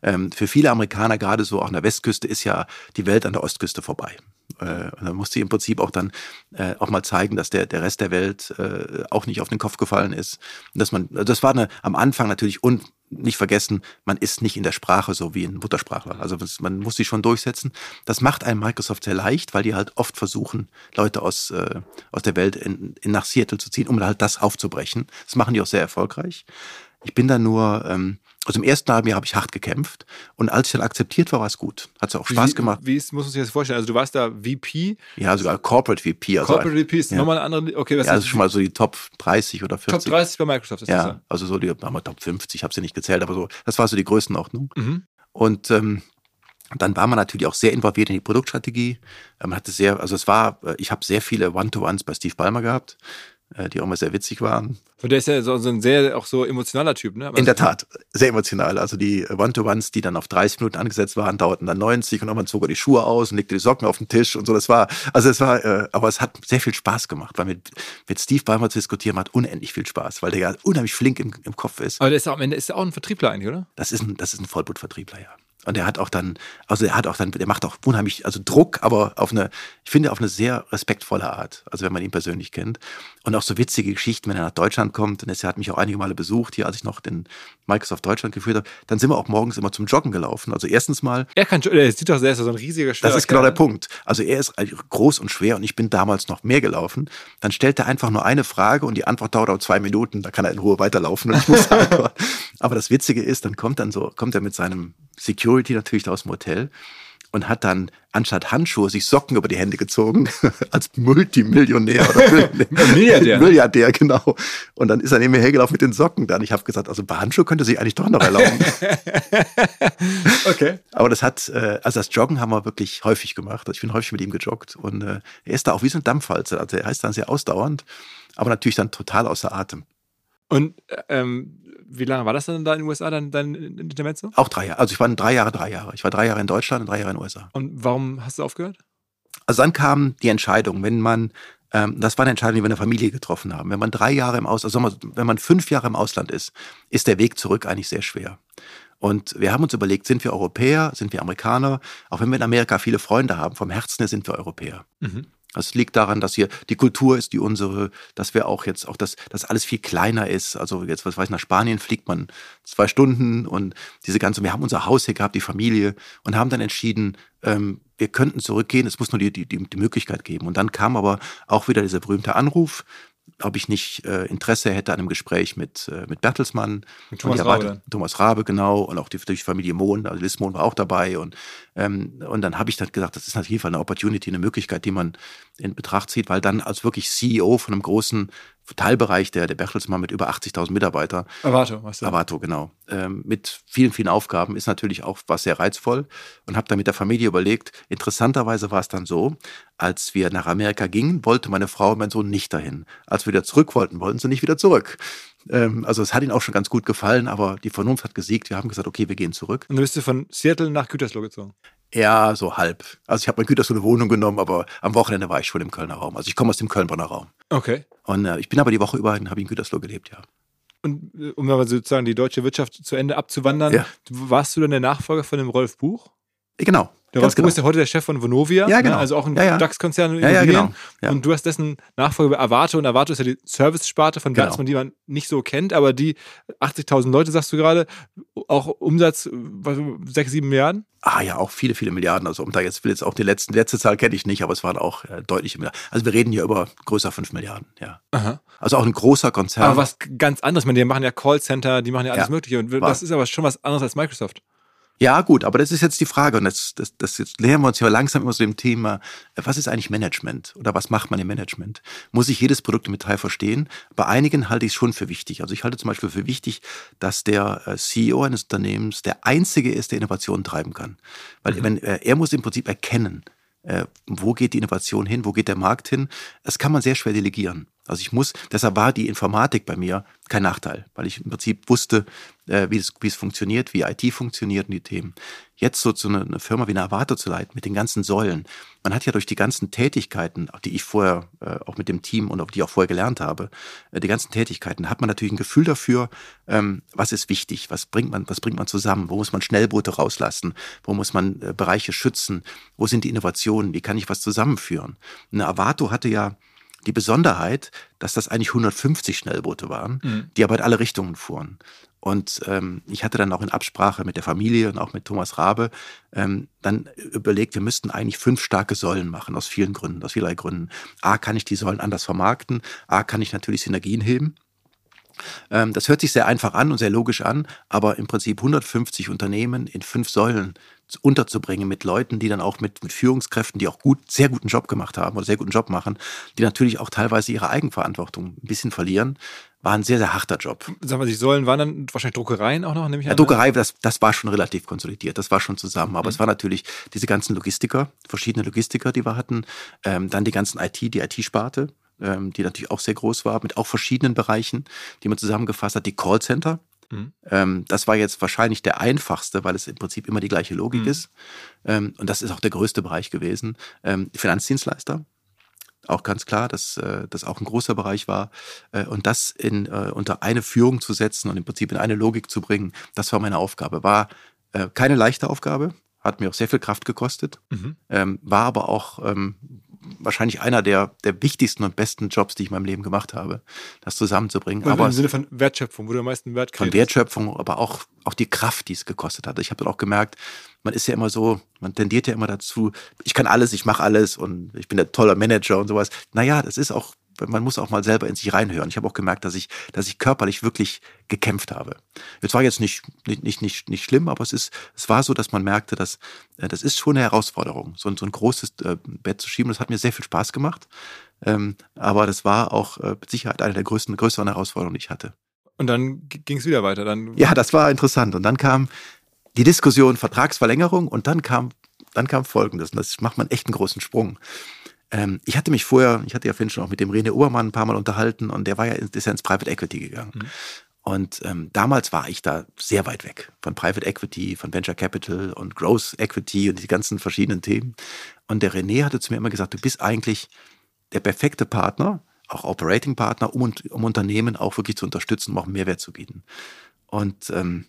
Ähm, für viele Amerikaner, gerade so auch an der Westküste, ist ja die Welt an der Ostküste vorbei. Äh, und dann muss sie im Prinzip auch dann äh, auch mal zeigen, dass der, der Rest der Welt äh, auch nicht auf den Kopf gefallen ist. Und dass man, das war eine, am Anfang natürlich und nicht vergessen, man ist nicht in der Sprache so wie ein Muttersprachler. Also man muss sich schon durchsetzen. Das macht einem Microsoft sehr leicht, weil die halt oft versuchen, Leute aus, äh, aus der Welt in, in nach Seattle zu ziehen, um halt das aufzubrechen. Das machen die auch sehr erfolgreich. Ich bin da nur, ähm, also im ersten halben Jahr habe ich hart gekämpft und als ich dann akzeptiert war, war es gut. Hat auch Spaß wie, gemacht. Wie ist, muss man sich das vorstellen? Also du warst da VP, Ja, sogar Corporate VP. Also Corporate VP ist ja. nochmal eine andere, okay, was ja, das ist schon mal so die Top 30 oder 40. Top 30 bei Microsoft, ist das Ja, also so die haben wir Top 50, ich habe sie nicht gezählt, aber so, das war so die Größenordnung. Mhm. Und ähm, dann war man natürlich auch sehr involviert in die Produktstrategie. Äh, Man hatte sehr, also es war, äh, ich habe sehr viele One-to-Ones bei Steve Ballmer gehabt, die auch mal sehr witzig waren. Und der ist ja so, so ein sehr, auch so emotionaler Typ, ne? Aber In der Tat, sehr emotional. Also die äh, One-to-Ones, die dann auf 30 Minuten angesetzt waren, dauerten dann 90 und irgendwann zog er die Schuhe aus und legte die Socken auf den Tisch und so. Das war, also es war, äh, aber es hat sehr viel Spaß gemacht, weil mit, mit Steve Ballmer zu diskutieren macht unendlich viel Spaß, weil der ja unheimlich flink im, im Kopf ist. Aber der ist ja am Ende ist auch ein Vertriebler eigentlich, oder? Das ist ein, das ist ein Vollblutvertriebler, ja. Und der hat auch dann, also er hat auch dann, der macht auch unheimlich, also Druck, aber auf eine, ich finde auf eine sehr respektvolle Art. Also wenn man ihn persönlich kennt. Und auch so witzige Geschichten, wenn er nach Deutschland kommt, und er hat mich auch einige Male besucht, hier, als ich noch den Microsoft Deutschland geführt habe, dann sind wir auch morgens immer zum Joggen gelaufen. Also erstens mal, Er kann, der sieht doch sehr, ist so ein riesiger schwerer das ist genau der. Punkt. Also er ist groß und schwer und ich bin damals noch mehr gelaufen. Dann stellt er einfach nur eine Frage und die Antwort dauert auch zwei Minuten. Da kann er in Ruhe weiterlaufen und ich muss antworten. Aber das Witzige ist, dann kommt dann so, kommt er mit seinem Security natürlich da aus dem Hotel und hat dann anstatt Handschuhe sich Socken über die Hände gezogen als Multimillionär oder Milliardär. Milliardär, genau. Und dann ist er neben mir hergelaufen mit den Socken dann. Ich habe gesagt, also bei Handschuhe könnte sich eigentlich doch noch erlauben. Okay. Aber das hat, äh, also das Joggen haben wir wirklich häufig gemacht. Also ich bin häufig mit ihm gejoggt und äh, er ist da auch wie so ein Dampfwalze. Also er ist dann sehr ausdauernd, aber natürlich dann total außer Atem. Und ähm, wie lange war das dann da in den USA, dein, dein Intermezzo? Auch drei Jahre. Also ich war drei Jahre, drei Jahre. Ich war drei Jahre in Deutschland und drei Jahre in den USA. Und warum hast du aufgehört? Also dann kam die Entscheidung, wenn man, ähm, das war eine Entscheidung, die wir in der Familie getroffen haben. Wenn man drei Jahre im Ausland, also wenn man fünf Jahre im Ausland ist, ist der Weg zurück eigentlich sehr schwer. Und wir haben uns überlegt, sind wir Europäer, sind wir Amerikaner? Auch wenn wir in Amerika viele Freunde haben, vom Herzen her sind wir Europäer. Mhm. Das liegt daran, dass hier die Kultur ist die unsere, dass wir auch jetzt auch, dass, dass alles viel kleiner ist. Also jetzt, was weiß ich, nach Spanien fliegt man zwei Stunden und diese ganze, wir haben unser Haus hier gehabt, die Familie und haben dann entschieden, ähm, wir könnten zurückgehen, es muss nur die, die, die Möglichkeit geben. Und dann kam aber auch wieder dieser berühmte Anruf, ob ich nicht äh, Interesse hätte an einem Gespräch mit, äh, mit Bertelsmann. Mit Thomas Rabe. Thomas Rabe, genau. Und auch die, die Familie Mohn, also Liz Mohn war auch dabei. Und, ähm, und dann habe ich dann gesagt, das ist natürlich eine Opportunity, eine Möglichkeit, die man in Betracht zieht, weil dann als wirklich CEO von einem großen Teilbereich der, der Bertelsmann mit über 80.000 Mitarbeitern. Avato, was du? Avato, genau. Ähm, mit vielen, vielen Aufgaben ist natürlich auch was sehr reizvoll und habe dann mit der Familie überlegt. Interessanterweise war es dann so, als wir nach Amerika gingen, wollte meine Frau und mein Sohn nicht dahin. Als wir wieder zurück wollten, wollten sie nicht wieder zurück. Ähm, also es hat ihnen auch schon ganz gut gefallen, aber die Vernunft hat gesiegt. Wir haben gesagt, okay, wir gehen zurück. Und dann bist du von Seattle nach Gütersloh gezogen? Ja, so halb. Also ich habe mein Gütersloh eine Wohnung genommen, aber am Wochenende war ich schon im Kölner Raum. Also ich komme aus dem Köln-Bonner Raum. Okay. Und äh, ich bin aber die Woche über, habe in Gütersloh gelebt, ja. Und äh, um aber sozusagen die deutsche Wirtschaft zu Ende abzuwandern, ja. warst du dann der Nachfolger von dem Rolf Buch? Genau. Der Rolf genau. ist ja heute der Chef von Vonovia, ja, genau. Ne? also auch ein ja, ja. DAX-Konzern. Ja, ja, genau. Ja. Und du hast dessen Nachfolger bei Avato und Avato ist ja die Service-Sparte von Bertelsmann, genau. die man nicht so kennt, aber die 80.000 Leute, sagst du gerade, auch Umsatz 6, 7 Milliarden? Ah ja, auch viele, viele Milliarden. Also um da jetzt will jetzt auch die letzten, letzte Zahl kenne ich nicht, aber es waren auch äh, deutliche Milliarden. Also wir reden hier über größer 5 Milliarden, ja. Aha. Also auch ein großer Konzern. Aber was ganz anderes. Ich meine, die machen ja Callcenter, die machen ja alles Mögliche. Und das ist aber schon was anderes als Microsoft. Ja, gut, aber das ist jetzt die Frage und das, das, das jetzt nähern wir uns ja langsam immer so dem Thema, äh, was ist eigentlich Management oder was macht man im Management? Muss ich jedes Produkt im Detail verstehen? Bei einigen halte ich es schon für wichtig. Also ich halte zum Beispiel für wichtig, dass der äh, CEO eines Unternehmens der Einzige ist, der Innovationen treiben kann. Weil mhm. wenn, äh, er muss im Prinzip erkennen, wo geht die Innovation hin, wo geht der Markt hin. Das kann man sehr schwer delegieren. Also ich muss, deshalb war die Informatik bei mir kein Nachteil, weil ich im Prinzip wusste, äh, wie, es, wie es funktioniert, wie IT funktioniert und die Themen. Jetzt so zu einer eine Firma wie eine Avato zu leiten mit den ganzen Säulen. Man hat ja durch die ganzen Tätigkeiten, die ich vorher äh, auch mit dem Team und auch die ich auch vorher gelernt habe, äh, die ganzen Tätigkeiten, hat man natürlich ein Gefühl dafür, ähm, was ist wichtig, was bringt man, was bringt man zusammen, wo muss man Schnellboote rauslassen, wo muss man äh, Bereiche schützen, wo sind die Innovationen, wie kann ich was zusammenführen. Eine Avato hatte ja die Besonderheit, dass das eigentlich 150 Schnellboote waren, mhm. die aber in alle Richtungen fuhren. Und ähm, ich hatte dann auch in Absprache mit der Familie und auch mit Thomas Rabe ähm, dann überlegt, wir müssten eigentlich fünf starke Säulen machen, aus vielen Gründen, aus vielerlei Gründen. A, kann ich die Säulen anders vermarkten, A, kann ich natürlich Synergien heben. Ähm, das hört sich sehr einfach an und sehr logisch an, aber im Prinzip 150 Unternehmen in fünf Säulen unterzubringen mit Leuten, die dann auch mit, mit Führungskräften, die auch gut, sehr guten Job gemacht haben oder sehr guten Job machen, die natürlich auch teilweise ihre Eigenverantwortung ein bisschen verlieren, war ein sehr, sehr harter Job. Sagen wir, die Säulen waren dann wahrscheinlich Druckereien auch noch, nämlich Ja, Druckerei, das, das war schon relativ konsolidiert, das war schon zusammen. Aber mhm. es war natürlich diese ganzen Logistiker, verschiedene Logistiker, die wir hatten, ähm, dann die ganzen IT, die IT-Sparte, ähm, die natürlich auch sehr groß war, mit auch verschiedenen Bereichen, die man zusammengefasst hat. Die Callcenter, mhm. ähm, das war jetzt wahrscheinlich der einfachste, weil es im Prinzip immer die gleiche Logik mhm. ist. Ähm, und das ist auch der größte Bereich gewesen. Ähm, Finanzdienstleister, auch ganz klar, dass äh, das auch ein großer Bereich war. Äh, und das in, äh, unter eine Führung zu setzen und im Prinzip in eine Logik zu bringen, das war meine Aufgabe. War äh, keine leichte Aufgabe, hat mir auch sehr viel Kraft gekostet, mhm. ähm, war aber auch ähm, wahrscheinlich einer der, der wichtigsten und besten Jobs, die ich in meinem Leben gemacht habe, das zusammenzubringen. Und aber im Sinne von Wertschöpfung, wo du am meisten Wert kriegst. Von Wertschöpfung, aber auch, auch die Kraft, die es gekostet hat. Ich habe dann auch gemerkt, man ist ja immer so, man tendiert ja immer dazu, ich kann alles, ich mache alles und ich bin der toller Manager und sowas. Naja, das ist auch man muss auch mal selber in sich reinhören. Ich habe auch gemerkt, dass ich, dass ich körperlich wirklich gekämpft habe. Es war jetzt nicht, nicht, nicht, nicht, nicht schlimm, aber es ist, es war so, dass man merkte, dass, äh, das ist schon eine Herausforderung, so, so ein großes äh, Bett zu schieben. Das hat mir sehr viel Spaß gemacht. Ähm, aber das war auch äh, mit Sicherheit eine der größten, größeren Herausforderungen, die ich hatte. Und dann ging es wieder weiter. Dann ja, das war interessant. Und dann kam die Diskussion Vertragsverlängerung und dann kam, dann kam Folgendes. Und das macht man echt einen großen Sprung. Ähm, ich hatte mich vorher, ich hatte ja vorhin schon auch mit dem René Obermann ein paar Mal unterhalten und der war ja, ist ja ins Private Equity gegangen. Mhm. Und ähm, damals war ich da sehr weit weg von Private Equity, von Venture Capital und Growth Equity und die ganzen verschiedenen Themen. Und der René hatte zu mir immer gesagt, du bist eigentlich der perfekte Partner, auch Operating Partner, um, um Unternehmen auch wirklich zu unterstützen, um auch Mehrwert zu bieten. Und ähm,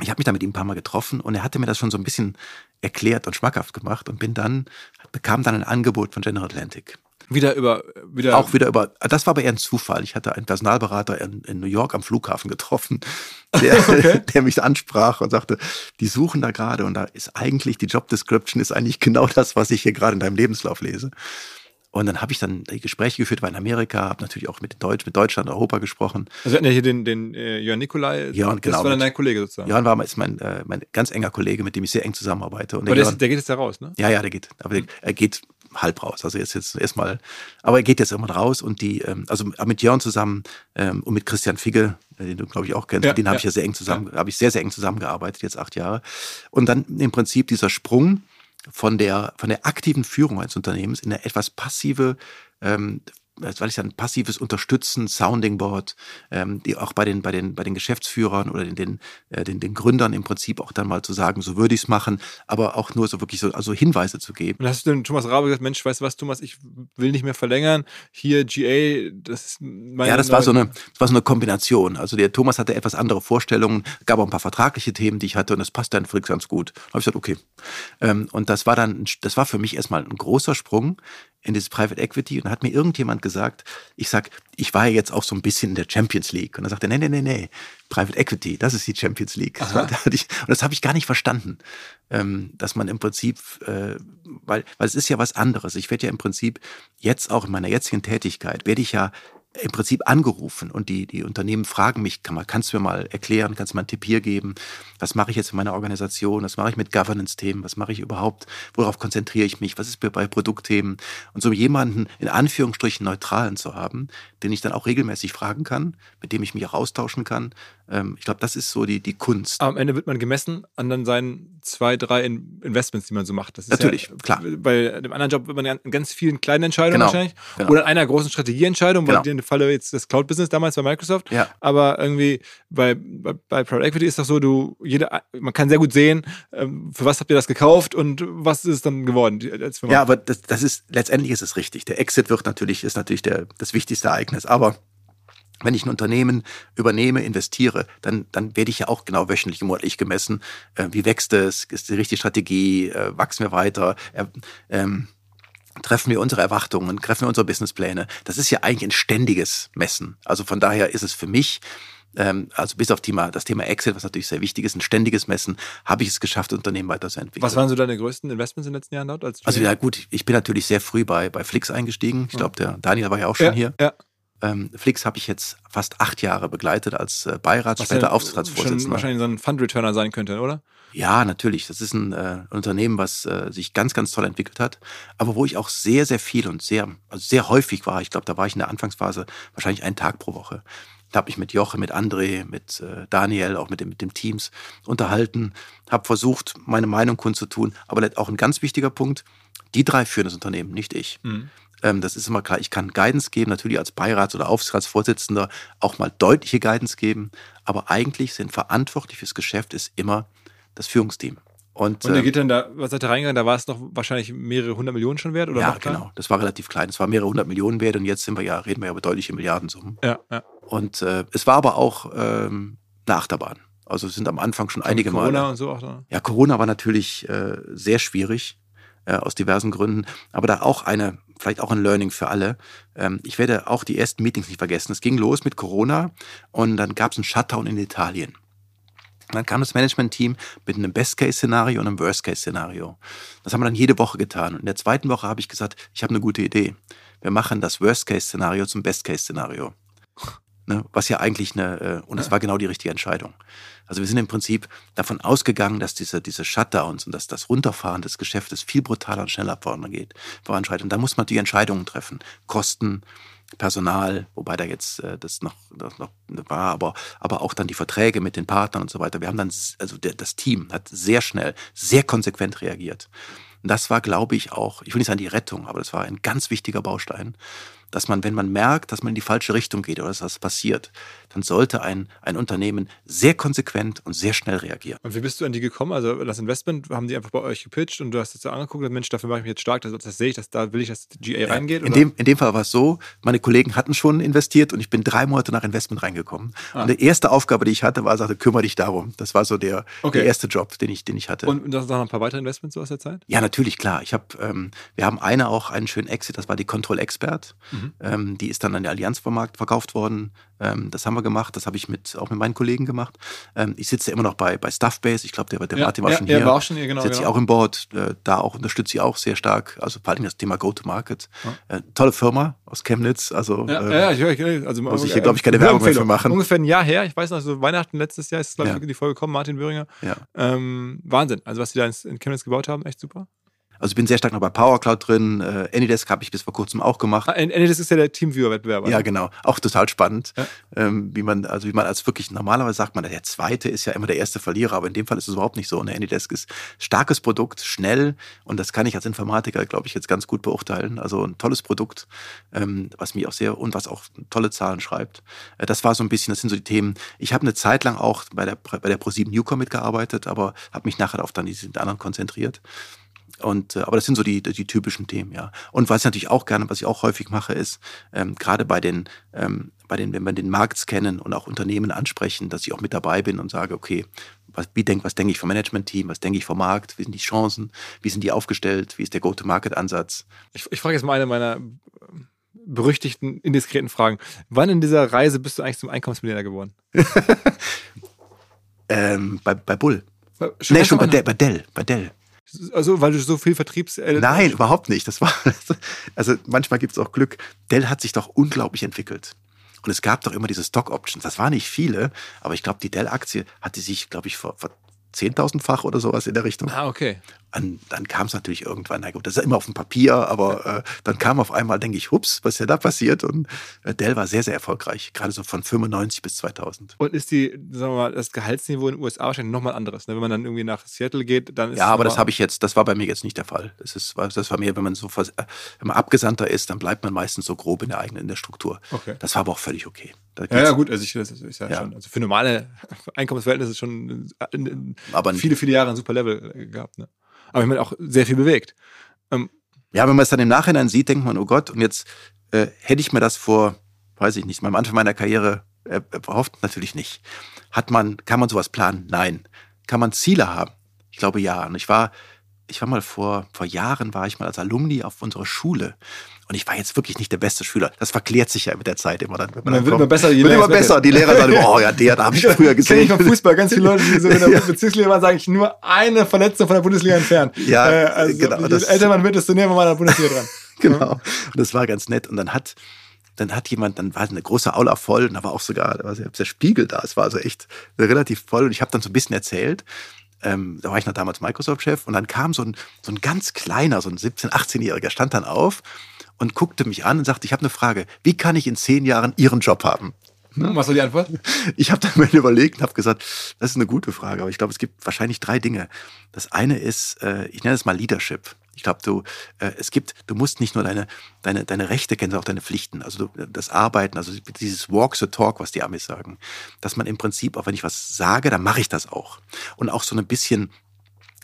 ich habe mich da mit ihm ein paar Mal getroffen und er hatte mir das schon so ein bisschen erklärt und schmackhaft gemacht und bin dann, bekam dann ein Angebot von General Atlantic. Wieder über, wieder. Auch wieder über, das war aber eher ein Zufall. Ich hatte einen Personalberater in, in New York am Flughafen getroffen, der, okay. der mich ansprach und sagte, die suchen da gerade und da ist eigentlich die Job Description ist eigentlich genau das, was ich hier gerade in deinem Lebenslauf lese. Und dann habe ich dann die Gespräche geführt, war in Amerika, habe natürlich auch mit Deutsch, mit Deutschland, Europa gesprochen. Also wir hatten ja hier den, den äh, Jörn Nikolai. Jörn, genau. Das war dann dein Kollege sozusagen. Jörn war ist mein, äh, mein ganz enger Kollege, mit dem ich sehr eng zusammenarbeite. Und der, aber der, Jörn, ist, der geht jetzt da raus, ne? Ja, ja, der geht. Aber der, er geht halb raus. Also er ist jetzt erstmal, aber er geht jetzt irgendwann raus und die, ähm, also mit Jörn zusammen ähm, und mit Christian Figge, äh, den du glaube ich auch kennst, ja, mit denen habe ja. ich ja sehr eng zusammen, ja. habe ich sehr, sehr eng zusammengearbeitet, jetzt acht Jahre. Und dann im Prinzip dieser Sprung von der, von der aktiven Führung eines Unternehmens in eine etwas passive ähm, weil ich dann passives Unterstützen, Sounding Board, ähm, die auch bei den, bei den, bei den Geschäftsführern oder den, den, äh, den, den Gründern im Prinzip auch dann mal zu sagen, so würde ich es machen, aber auch nur so wirklich so, also Hinweise zu geben. Und hast du denn Thomas Rabe gesagt, Mensch, weißt du was, Thomas, ich will nicht mehr verlängern, hier GA, das ist meine Ja, das war so eine, das war so eine Kombination. Also der Thomas hatte etwas andere Vorstellungen, gab auch ein paar vertragliche Themen, die ich hatte und das passt dann Flix ganz gut. Da habe ich gesagt, okay. Ähm, und das war dann, das war für mich erstmal ein großer Sprung in das Private Equity und hat mir irgendjemand gesagt, ich sag, ich war ja jetzt auch so ein bisschen in der Champions League. Und dann sagte er, nee, nee, nee, nee, Private Equity, das ist die Champions League. Da ich, und das habe ich gar nicht verstanden, ähm, dass man im Prinzip, äh, weil, weil es ist ja was anderes. Ich werde ja im Prinzip jetzt auch in meiner jetzigen Tätigkeit, werde ich ja im Prinzip angerufen und die, die Unternehmen fragen mich, kann man, kannst du mir mal erklären, kannst du mir einen Tipp hier geben, was mache ich jetzt in meiner Organisation, was mache ich mit Governance-Themen, was mache ich überhaupt, worauf konzentriere ich mich, was ist bei Produktthemen? Und so jemanden in Anführungsstrichen neutralen zu haben, den ich dann auch regelmäßig fragen kann, mit dem ich mich auch austauschen kann, ähm, ich glaube, das ist so die, die Kunst. Am Ende wird man gemessen an dann seinen zwei, drei Investments, die man so macht. Natürlich, ja, klar. Bei dem anderen Job wird man an ganz vielen kleinen Entscheidungen genau, wahrscheinlich. Genau. Oder an einer großen Strategieentscheidung, genau. in dem Falle jetzt das Cloud-Business damals bei Microsoft. Ja. Aber irgendwie bei, bei, bei Private Equity ist das so, du, jede, man kann sehr gut sehen, ähm, für was habt ihr das gekauft und was ist es dann geworden? Ja, aber das, das ist, letztendlich ist es richtig. Der Exit wird natürlich, ist natürlich der, das wichtigste Ereignis. Aber wenn ich ein Unternehmen übernehme, investiere, dann, dann werde ich ja auch genau wöchentlich, monatlich gemessen. Äh, wie wächst es? Ist die richtige Strategie? Äh, wachsen wir weiter? Äh, ähm, treffen wir unsere Erwartungen? Treffen wir unsere Businesspläne? Das ist ja eigentlich ein ständiges Messen. Also von daher ist es für mich ähm, also bis auf Thema, das Thema Excel, was natürlich sehr wichtig ist, ein ständiges Messen, habe ich es geschafft, das Unternehmen weiterzuentwickeln. Was waren so deine größten Investments in den letzten Jahren dort? also ja gut, ich bin natürlich sehr früh bei, bei Flix eingestiegen. Ich glaube, der Daniel war ja auch schon ja, hier. Ja. Ähm, Flix habe ich jetzt fast acht Jahre begleitet als äh, Beirats, Was später Aufsichtsratsvorsitzender. wahrscheinlich so ein Fund-Returner sein könnte, oder? Ja, natürlich. Das ist ein äh, Unternehmen, was äh, sich ganz, ganz toll entwickelt hat, aber wo ich auch sehr, sehr viel und sehr, also sehr häufig war. Ich glaube, da war ich in der Anfangsphase wahrscheinlich einen Tag pro Woche. Da habe ich mit Joche, mit André, mit äh, Daniel, auch mit dem, mit dem Teams unterhalten, habe versucht, meine Meinung kundzutun. Aber auch ein ganz wichtiger Punkt, die drei führen das Unternehmen, nicht ich. Mhm. Ähm, das ist immer klar. Ich kann Guidance geben, natürlich als Beirats- oder Aufsichtsratsvorsitzender auch mal deutliche Guidance geben. Aber eigentlich sind verantwortlich fürs Geschäft ist immer das Führungsteam. Und, und ihr ähm, geht dann da, was seid ihr reingegangen? Da war es noch wahrscheinlich mehrere hundert Millionen schon wert? Oder ja, genau. Das war relativ klein. Es war mehrere hundert Millionen wert und jetzt sind wir ja, reden wir ja über deutliche Milliardensummen. Ja, ja. Und äh, es war aber auch ähm, eine Achterbahn. Also es sind am Anfang schon einige Corona Mal. Corona und so auch da? Ja, Corona war natürlich äh, sehr schwierig äh, aus diversen Gründen. Aber da auch eine vielleicht auch ein Learning für alle. Ähm, ich werde auch die ersten Meetings nicht vergessen. Es ging los mit Corona und dann gab es einen Shutdown in Italien. dann kam das Management-Team mit einem Best-Case-Szenario und einem Worst-Case-Szenario. Das haben wir dann jede Woche getan. Und in der zweiten Woche habe ich gesagt, ich habe eine gute Idee. Wir machen das Worst-Case-Szenario zum Best-Case-Szenario. Ne, was ja eigentlich eine, äh, und das war genau die richtige Entscheidung. Also wir sind im Prinzip davon ausgegangen, dass diese, diese Shutdowns und dass das Runterfahren des Geschäftes viel brutaler und schneller vorangeht, voranschreitet. Und da muss man die Entscheidungen treffen. Kosten, Personal, wobei da jetzt äh, das noch, das noch war, aber, aber auch dann die Verträge mit den Partnern und so weiter. Wir haben dann, also der, das Team hat sehr schnell, sehr konsequent reagiert. Und das war, glaube ich, auch, ich will nicht sagen die Rettung, aber das war ein ganz wichtiger Baustein. Dass man, wenn man merkt, dass man in die falsche Richtung geht oder dass was passiert, dann sollte ein, ein Unternehmen sehr konsequent und sehr schnell reagieren. Und wie bist du an die gekommen? Also das Investment haben die einfach bei euch gepitcht und du hast es so angeguckt, Mensch, dafür mache ich mich jetzt stark, das, das sehe ich, dass da will ich, dass GA ja, reingeht? In dem, in dem Fall war es so, meine Kollegen hatten schon investiert und ich bin drei Monate nach Investment reingekommen. Ah. Und die erste Aufgabe, die ich hatte, war, sagte, kümmere dich darum. Das war so der, okay. der erste Job, den ich, den ich hatte. Und noch ein paar weitere Investments so aus der Zeit? Ja, natürlich, klar. Ich habe, ähm, wir haben eine auch einen schönen Exit, das war die Control Expert. Mhm. Ähm, die ist dann an die Allianz verkauft worden. Ähm, das haben wir gemacht, das habe ich mit, auch mit meinen Kollegen gemacht. Ähm, ich sitze immer noch bei, bei Stuffbase, ich glaube, der, der ja, Martin war ja, schon hier. war auch schon hier, genau. Sitze genau. ich auch im Board, äh, da auch unterstütze ich auch sehr stark, also vor allem das Thema Go-to-Market. Ja. Äh, tolle Firma aus Chemnitz, also ja, äh, ja ich, ich, also muss ich hier, glaube ich, keine Werbung mehr für machen. Ungefähr ein Jahr her, ich weiß noch, so Weihnachten letztes Jahr ist, glaube ich, die Folge gekommen, Martin Böhringer. Ähm, Wahnsinn, also was die da in Chemnitz gebaut haben, echt super. Also ich bin sehr stark noch bei PowerCloud drin. Äh, Anydesk habe ich bis vor kurzem auch gemacht. Ah, Anydesk ist ja der Teamviewer-Wettbewerber. Ja, genau. Auch total spannend. Ja. Ähm, wie man, also wie man als wirklich normalerweise sagt man, der zweite ist ja immer der erste Verlierer, aber in dem Fall ist es überhaupt nicht so. Und Anydesk ist starkes Produkt, schnell und das kann ich als Informatiker, glaube ich, jetzt ganz gut beurteilen. Also ein tolles Produkt, ähm, was mich auch sehr und was auch tolle Zahlen schreibt. Äh, das war so ein bisschen, das sind so die Themen. Ich habe eine Zeit lang auch bei der, bei der Pro7 Newcom mitgearbeitet, aber habe mich nachher auf dann die anderen konzentriert. Und, äh, aber das sind so die, die typischen Themen, ja. Und was ich natürlich auch gerne, was ich auch häufig mache, ist, ähm, gerade bei den, ähm, bei den, wenn wir den Markt scannen und auch Unternehmen ansprechen, dass ich auch mit dabei bin und sage, okay, was, wie denk, was denke ich vom Management-Team, was denke ich vom Markt, wie sind die Chancen, wie sind die aufgestellt, wie ist der Go-to-Market-Ansatz? Ich, ich frage jetzt mal eine meiner berüchtigten, indiskreten Fragen. Wann in dieser Reise bist du eigentlich zum Einkommensmillionär geworden? ähm, bei, bei Bull. Bei, nee, schon bei, De, bei Dell, bei Dell. Also, weil du so viel Vertriebs. Äh, Nein, überhaupt nicht. Das war, also manchmal gibt es auch Glück. Dell hat sich doch unglaublich entwickelt. Und es gab doch immer diese Stock Options. Das waren nicht viele, aber ich glaube, die Dell-Aktie hat die sich, glaube ich, vor, vor 10.000-fach oder sowas in der Richtung. Ah, okay. Und dann kam es natürlich irgendwann, na gut, das ist ja immer auf dem Papier, aber äh, dann kam auf einmal, denke ich, hups, was ist ja da passiert? Und äh, Dell war sehr, sehr erfolgreich, gerade so von 95 bis 2000. Und ist die, sagen wir mal, das Gehaltsniveau in den USA wahrscheinlich nochmal anderes, ne? Wenn man dann irgendwie nach Seattle geht, dann ist Ja, aber das habe ich jetzt, das war bei mir jetzt nicht der Fall. Das ist, das war mir, wenn man so, äh, wenn man Abgesandter ist, dann bleibt man meistens so grob in der eigenen, in der Struktur. Okay. Das war aber auch völlig okay. Ja, ja, gut, also ich, das ist ja, ja. schon, also für normale Einkommensverhältnisse schon in aber viele, viele Jahre ein super Level gehabt, ne? aber ich meine auch sehr viel bewegt. Ähm, ja, wenn man es dann im Nachhinein sieht, denkt man, oh Gott, und jetzt äh, hätte ich mir das vor, weiß ich nicht, am Anfang meiner Karriere äh, erhofft, natürlich nicht. Hat man, kann man sowas planen? Nein. Kann man Ziele haben? Ich glaube ja. Und ich war, ich war mal vor, vor Jahren war ich mal als Alumni auf unserer Schule und ich war jetzt wirklich nicht der beste Schüler. Das verklärt sich ja mit der Zeit immer dann. Wenn man, dann wird immer besser. Je wird immer besser. Die Lehrer sagen, oh ja, der, da habe ich früher gesehen. Ich vom Fußball ganz viele Leute, die so in der Bezirksliga waren, sage ich nur eine Verletzung von der Bundesliga entfernt. Ja, äh, also, genau. Je älter man wird, desto näher man an der Bundesliga dran. genau. Und das war ganz nett. Und dann hat dann hat jemand, dann war eine große Aula voll und da war auch sogar, da war der Spiegel da. Es war also echt relativ voll und ich habe dann so ein bisschen erzählt ähm, da war ich noch damals Microsoft-Chef und dann kam so ein, so ein ganz kleiner, so ein 17-, 18-Jähriger, stand dann auf und guckte mich an und sagte, ich habe eine Frage, wie kann ich in zehn Jahren Ihren Job haben? Hm, was war die Antwort? Ich habe dann mal überlegt und habe gesagt, das ist eine gute Frage, aber ich glaube, es gibt wahrscheinlich drei Dinge. Das eine ist, äh, ich nenne es mal Leadership. Ich glaube, du, äh, es gibt, du musst nicht nur deine, deine, deine Rechte kennen, sondern auch deine Pflichten. Also du, das Arbeiten, also dieses Walk the Talk, was die Amis sagen. Dass man im Prinzip, auch wenn ich was sage, dann mache ich das auch. Und auch so ein bisschen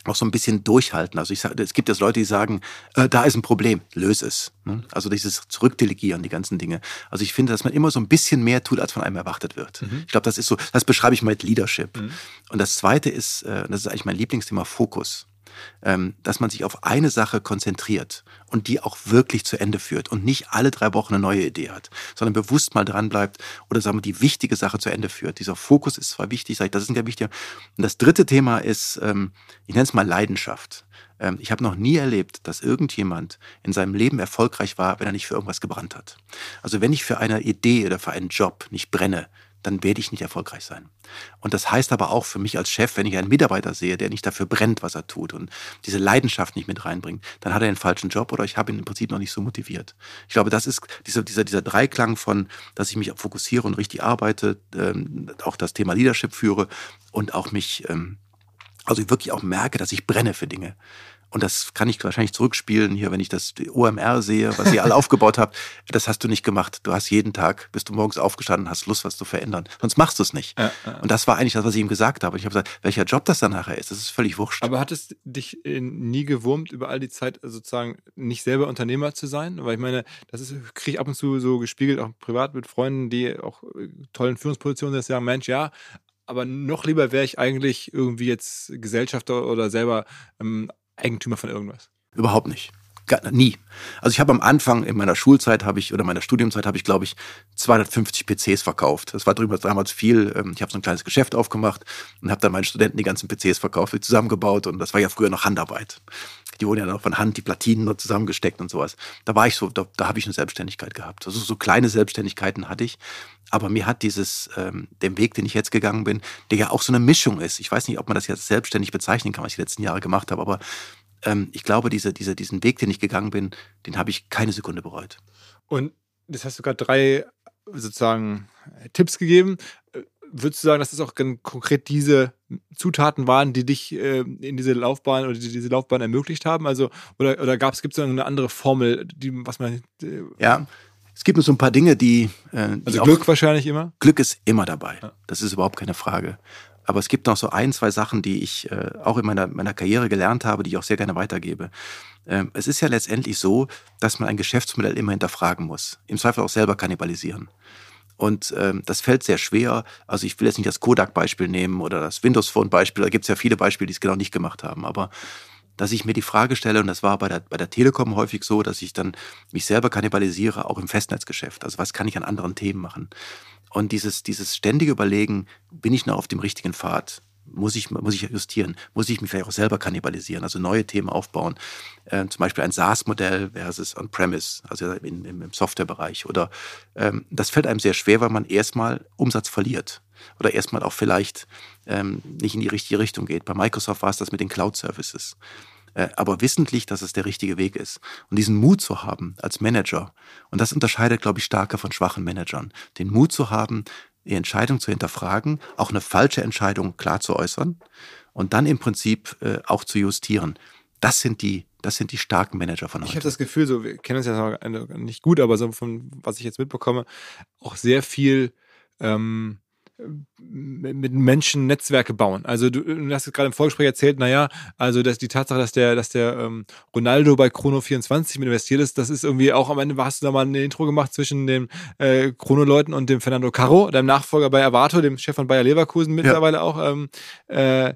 auch so ein bisschen durchhalten. Also ich sage, es gibt jetzt Leute, die sagen, äh, da ist ein Problem, löse es. Ne? Also dieses Zurückdelegieren, die ganzen Dinge. Also ich finde, dass man immer so ein bisschen mehr tut, als von einem erwartet wird. Mhm. Ich glaube, das ist so, das beschreibe ich mal mit Leadership. Mhm. Und das zweite ist, äh, das ist eigentlich mein Lieblingsthema, Fokus dass man sich auf eine Sache konzentriert und die auch wirklich zu Ende führt und nicht alle drei Wochen eine neue Idee hat, sondern bewusst mal dran bleibt oder sagen wir die wichtige Sache zu Ende führt. Dieser Fokus ist zwar wichtig, sage ich, das ist ein wichtiger. Und das dritte Thema ist, ähm, ich nenne es mal Leidenschaft. Ähm, ich habe noch nie erlebt, dass irgendjemand in seinem Leben erfolgreich war, wenn er nicht für irgendwas gebrannt hat. Also wenn ich für eine Idee oder für einen Job nicht brenne, dann werde ich nicht erfolgreich sein. Und das heißt aber auch für mich als Chef, wenn ich einen Mitarbeiter sehe, der nicht dafür brennt, was er tut und diese Leidenschaft nicht mit reinbringt, dann hat er einen falschen Job oder ich habe ihn im Prinzip noch nicht so motiviert. Ich glaube, das ist dieser, dieser, dieser Dreiklang von, dass ich mich fokussiere und richtig arbeite, ähm, auch das Thema Leadership führe und auch mich, ähm, also ich wirklich auch merke, dass ich brenne für Dinge. Und das kann ich wahrscheinlich zurückspielen hier, wenn ich das OMR sehe, was ihr alle aufgebaut habt. Das hast du nicht gemacht. Du hast jeden Tag, bist du morgens aufgestanden, hast Lust, was zu verändern. Sonst machst du es nicht. Ja, ja. Und das war eigentlich das, was ich ihm gesagt habe. Und ich habe gesagt, welcher Job das dann nachher ist, das ist völlig wurscht. Aber hat es dich nie gewurmt, über all die Zeit sozusagen nicht selber Unternehmer zu sein? Weil ich meine, das kriege ich ab und zu so gespiegelt, auch privat mit Freunden, die auch äh, tollen Führungspositionen sind, sagen, Mensch, ja, aber noch lieber wäre ich eigentlich irgendwie jetzt Gesellschafter oder selber ähm, Eigentümer von irgendwas? Überhaupt nicht. Gar, nie. Also ich habe am Anfang in meiner Schulzeit habe ich oder meiner Studiumzeit habe ich glaube ich 250 PCs verkauft. Das war drüber damals viel. Ähm, ich habe so ein kleines Geschäft aufgemacht und habe dann meinen Studenten die ganzen PCs verkauft, zusammengebaut und das war ja früher noch Handarbeit. Die wurden ja noch von Hand die Platinen noch zusammengesteckt und sowas. Da war ich so, da, da habe ich eine Selbstständigkeit gehabt. Also so kleine Selbstständigkeiten hatte ich, aber mir hat dieses ähm, den Weg, den ich jetzt gegangen bin, der ja auch so eine Mischung ist. Ich weiß nicht, ob man das jetzt selbstständig bezeichnen kann, was ich die letzten Jahre gemacht habe, aber ähm, ich glaube, diese, diese, diesen Weg, den ich gegangen bin, den habe ich keine Sekunde bereut. Und das hast du gerade drei sozusagen Tipps gegeben. Würdest du sagen, dass das auch konkret diese Zutaten waren, die dich äh, in diese Laufbahn oder die diese Laufbahn ermöglicht haben? Also, oder, oder gab es, gibt es eine andere Formel, die, was man. Äh, ja, es gibt nur so ein paar Dinge, die. Äh, die also Glück wahrscheinlich immer? Glück ist immer dabei. Ja. Das ist überhaupt keine Frage. Aber es gibt noch so ein, zwei Sachen, die ich äh, auch in meiner, meiner Karriere gelernt habe, die ich auch sehr gerne weitergebe. Ähm, es ist ja letztendlich so, dass man ein Geschäftsmodell immer hinterfragen muss. Im Zweifel auch selber kannibalisieren. Und ähm, das fällt sehr schwer. Also ich will jetzt nicht das Kodak-Beispiel nehmen oder das Windows Phone-Beispiel. Da gibt es ja viele Beispiele, die es genau nicht gemacht haben. Aber dass ich mir die Frage stelle, und das war bei der, bei der Telekom häufig so, dass ich dann mich selber kannibalisiere, auch im Festnetzgeschäft. Also was kann ich an anderen Themen machen? Und dieses, dieses ständige Überlegen, bin ich noch auf dem richtigen Pfad? Muss ich, muss ich justieren? Muss ich mich vielleicht auch selber kannibalisieren? Also neue Themen aufbauen? Äh, zum Beispiel ein SaaS-Modell versus On-Premise, also in, im, im Softwarebereich. Oder ähm, das fällt einem sehr schwer, weil man erstmal Umsatz verliert oder erstmal auch vielleicht ähm, nicht in die richtige Richtung geht. Bei Microsoft war es das mit den Cloud-Services. Äh, aber wissentlich, dass es der richtige Weg ist. Und diesen Mut zu haben als Manager, und das unterscheidet, glaube ich, stärker von schwachen Managern, den Mut zu haben, die Entscheidung zu hinterfragen, auch eine falsche Entscheidung klar zu äußern und dann im Prinzip äh, auch zu justieren. Das sind die, das sind die starken Manager von heute. Ich habe das Gefühl, so wir kennen uns ja nicht gut, aber so von was ich jetzt mitbekomme, auch sehr viel ähm, mit Menschen Netzwerke bauen. Also du, du hast gerade im Vorgespräch erzählt, naja, also dass die Tatsache, dass der, dass der ähm, Ronaldo bei Chrono24 mit investiert ist, das ist irgendwie auch am Ende hast du da mal eine Intro gemacht zwischen den äh, Chrono-Leuten und dem Fernando Caro, deinem Nachfolger bei Avato, dem Chef von Bayer Leverkusen mittlerweile ja. auch. Ähm, äh,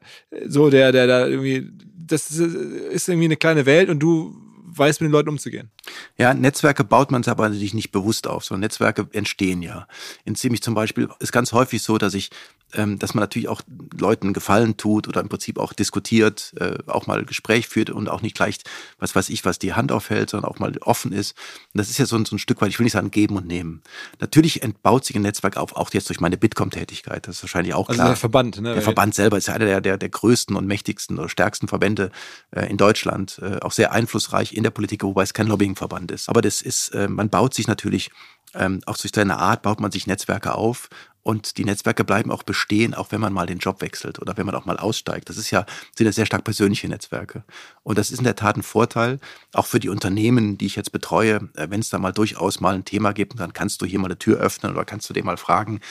so, der, der da irgendwie, das ist irgendwie eine kleine Welt und du weiß, mit den Leuten umzugehen. Ja, Netzwerke baut man aber natürlich nicht bewusst auf, sondern Netzwerke entstehen ja. In ziemlich zum Beispiel ist ganz häufig so, dass ich dass man natürlich auch Leuten Gefallen tut oder im Prinzip auch diskutiert, äh, auch mal Gespräch führt und auch nicht gleich, was weiß ich, was die Hand aufhält, sondern auch mal offen ist. Und das ist ja so ein, so ein Stück weit, ich will nicht sagen geben und nehmen. Natürlich entbaut sich ein Netzwerk auf, auch jetzt durch meine Bitkom-Tätigkeit. Das ist wahrscheinlich auch also klar. Also der Verband, ne? Der Verband selber ist ja einer der, der, der größten und mächtigsten oder stärksten Verbände äh, in Deutschland. Äh, auch sehr einflussreich in der Politik, wobei es kein Lobbyingverband ist. Aber das ist, man baut sich natürlich ähm, auch durch seine Art baut man sich Netzwerke auf und die Netzwerke bleiben auch bestehen, auch wenn man mal den Job wechselt oder wenn man auch mal aussteigt. Das ist ja, sind ja sehr stark persönliche Netzwerke. Und das ist in der Tat ein Vorteil, auch für die Unternehmen, die ich jetzt betreue. Äh, wenn es da mal durchaus mal ein Thema gibt, dann kannst du hier mal eine Tür öffnen oder kannst du den mal fragen.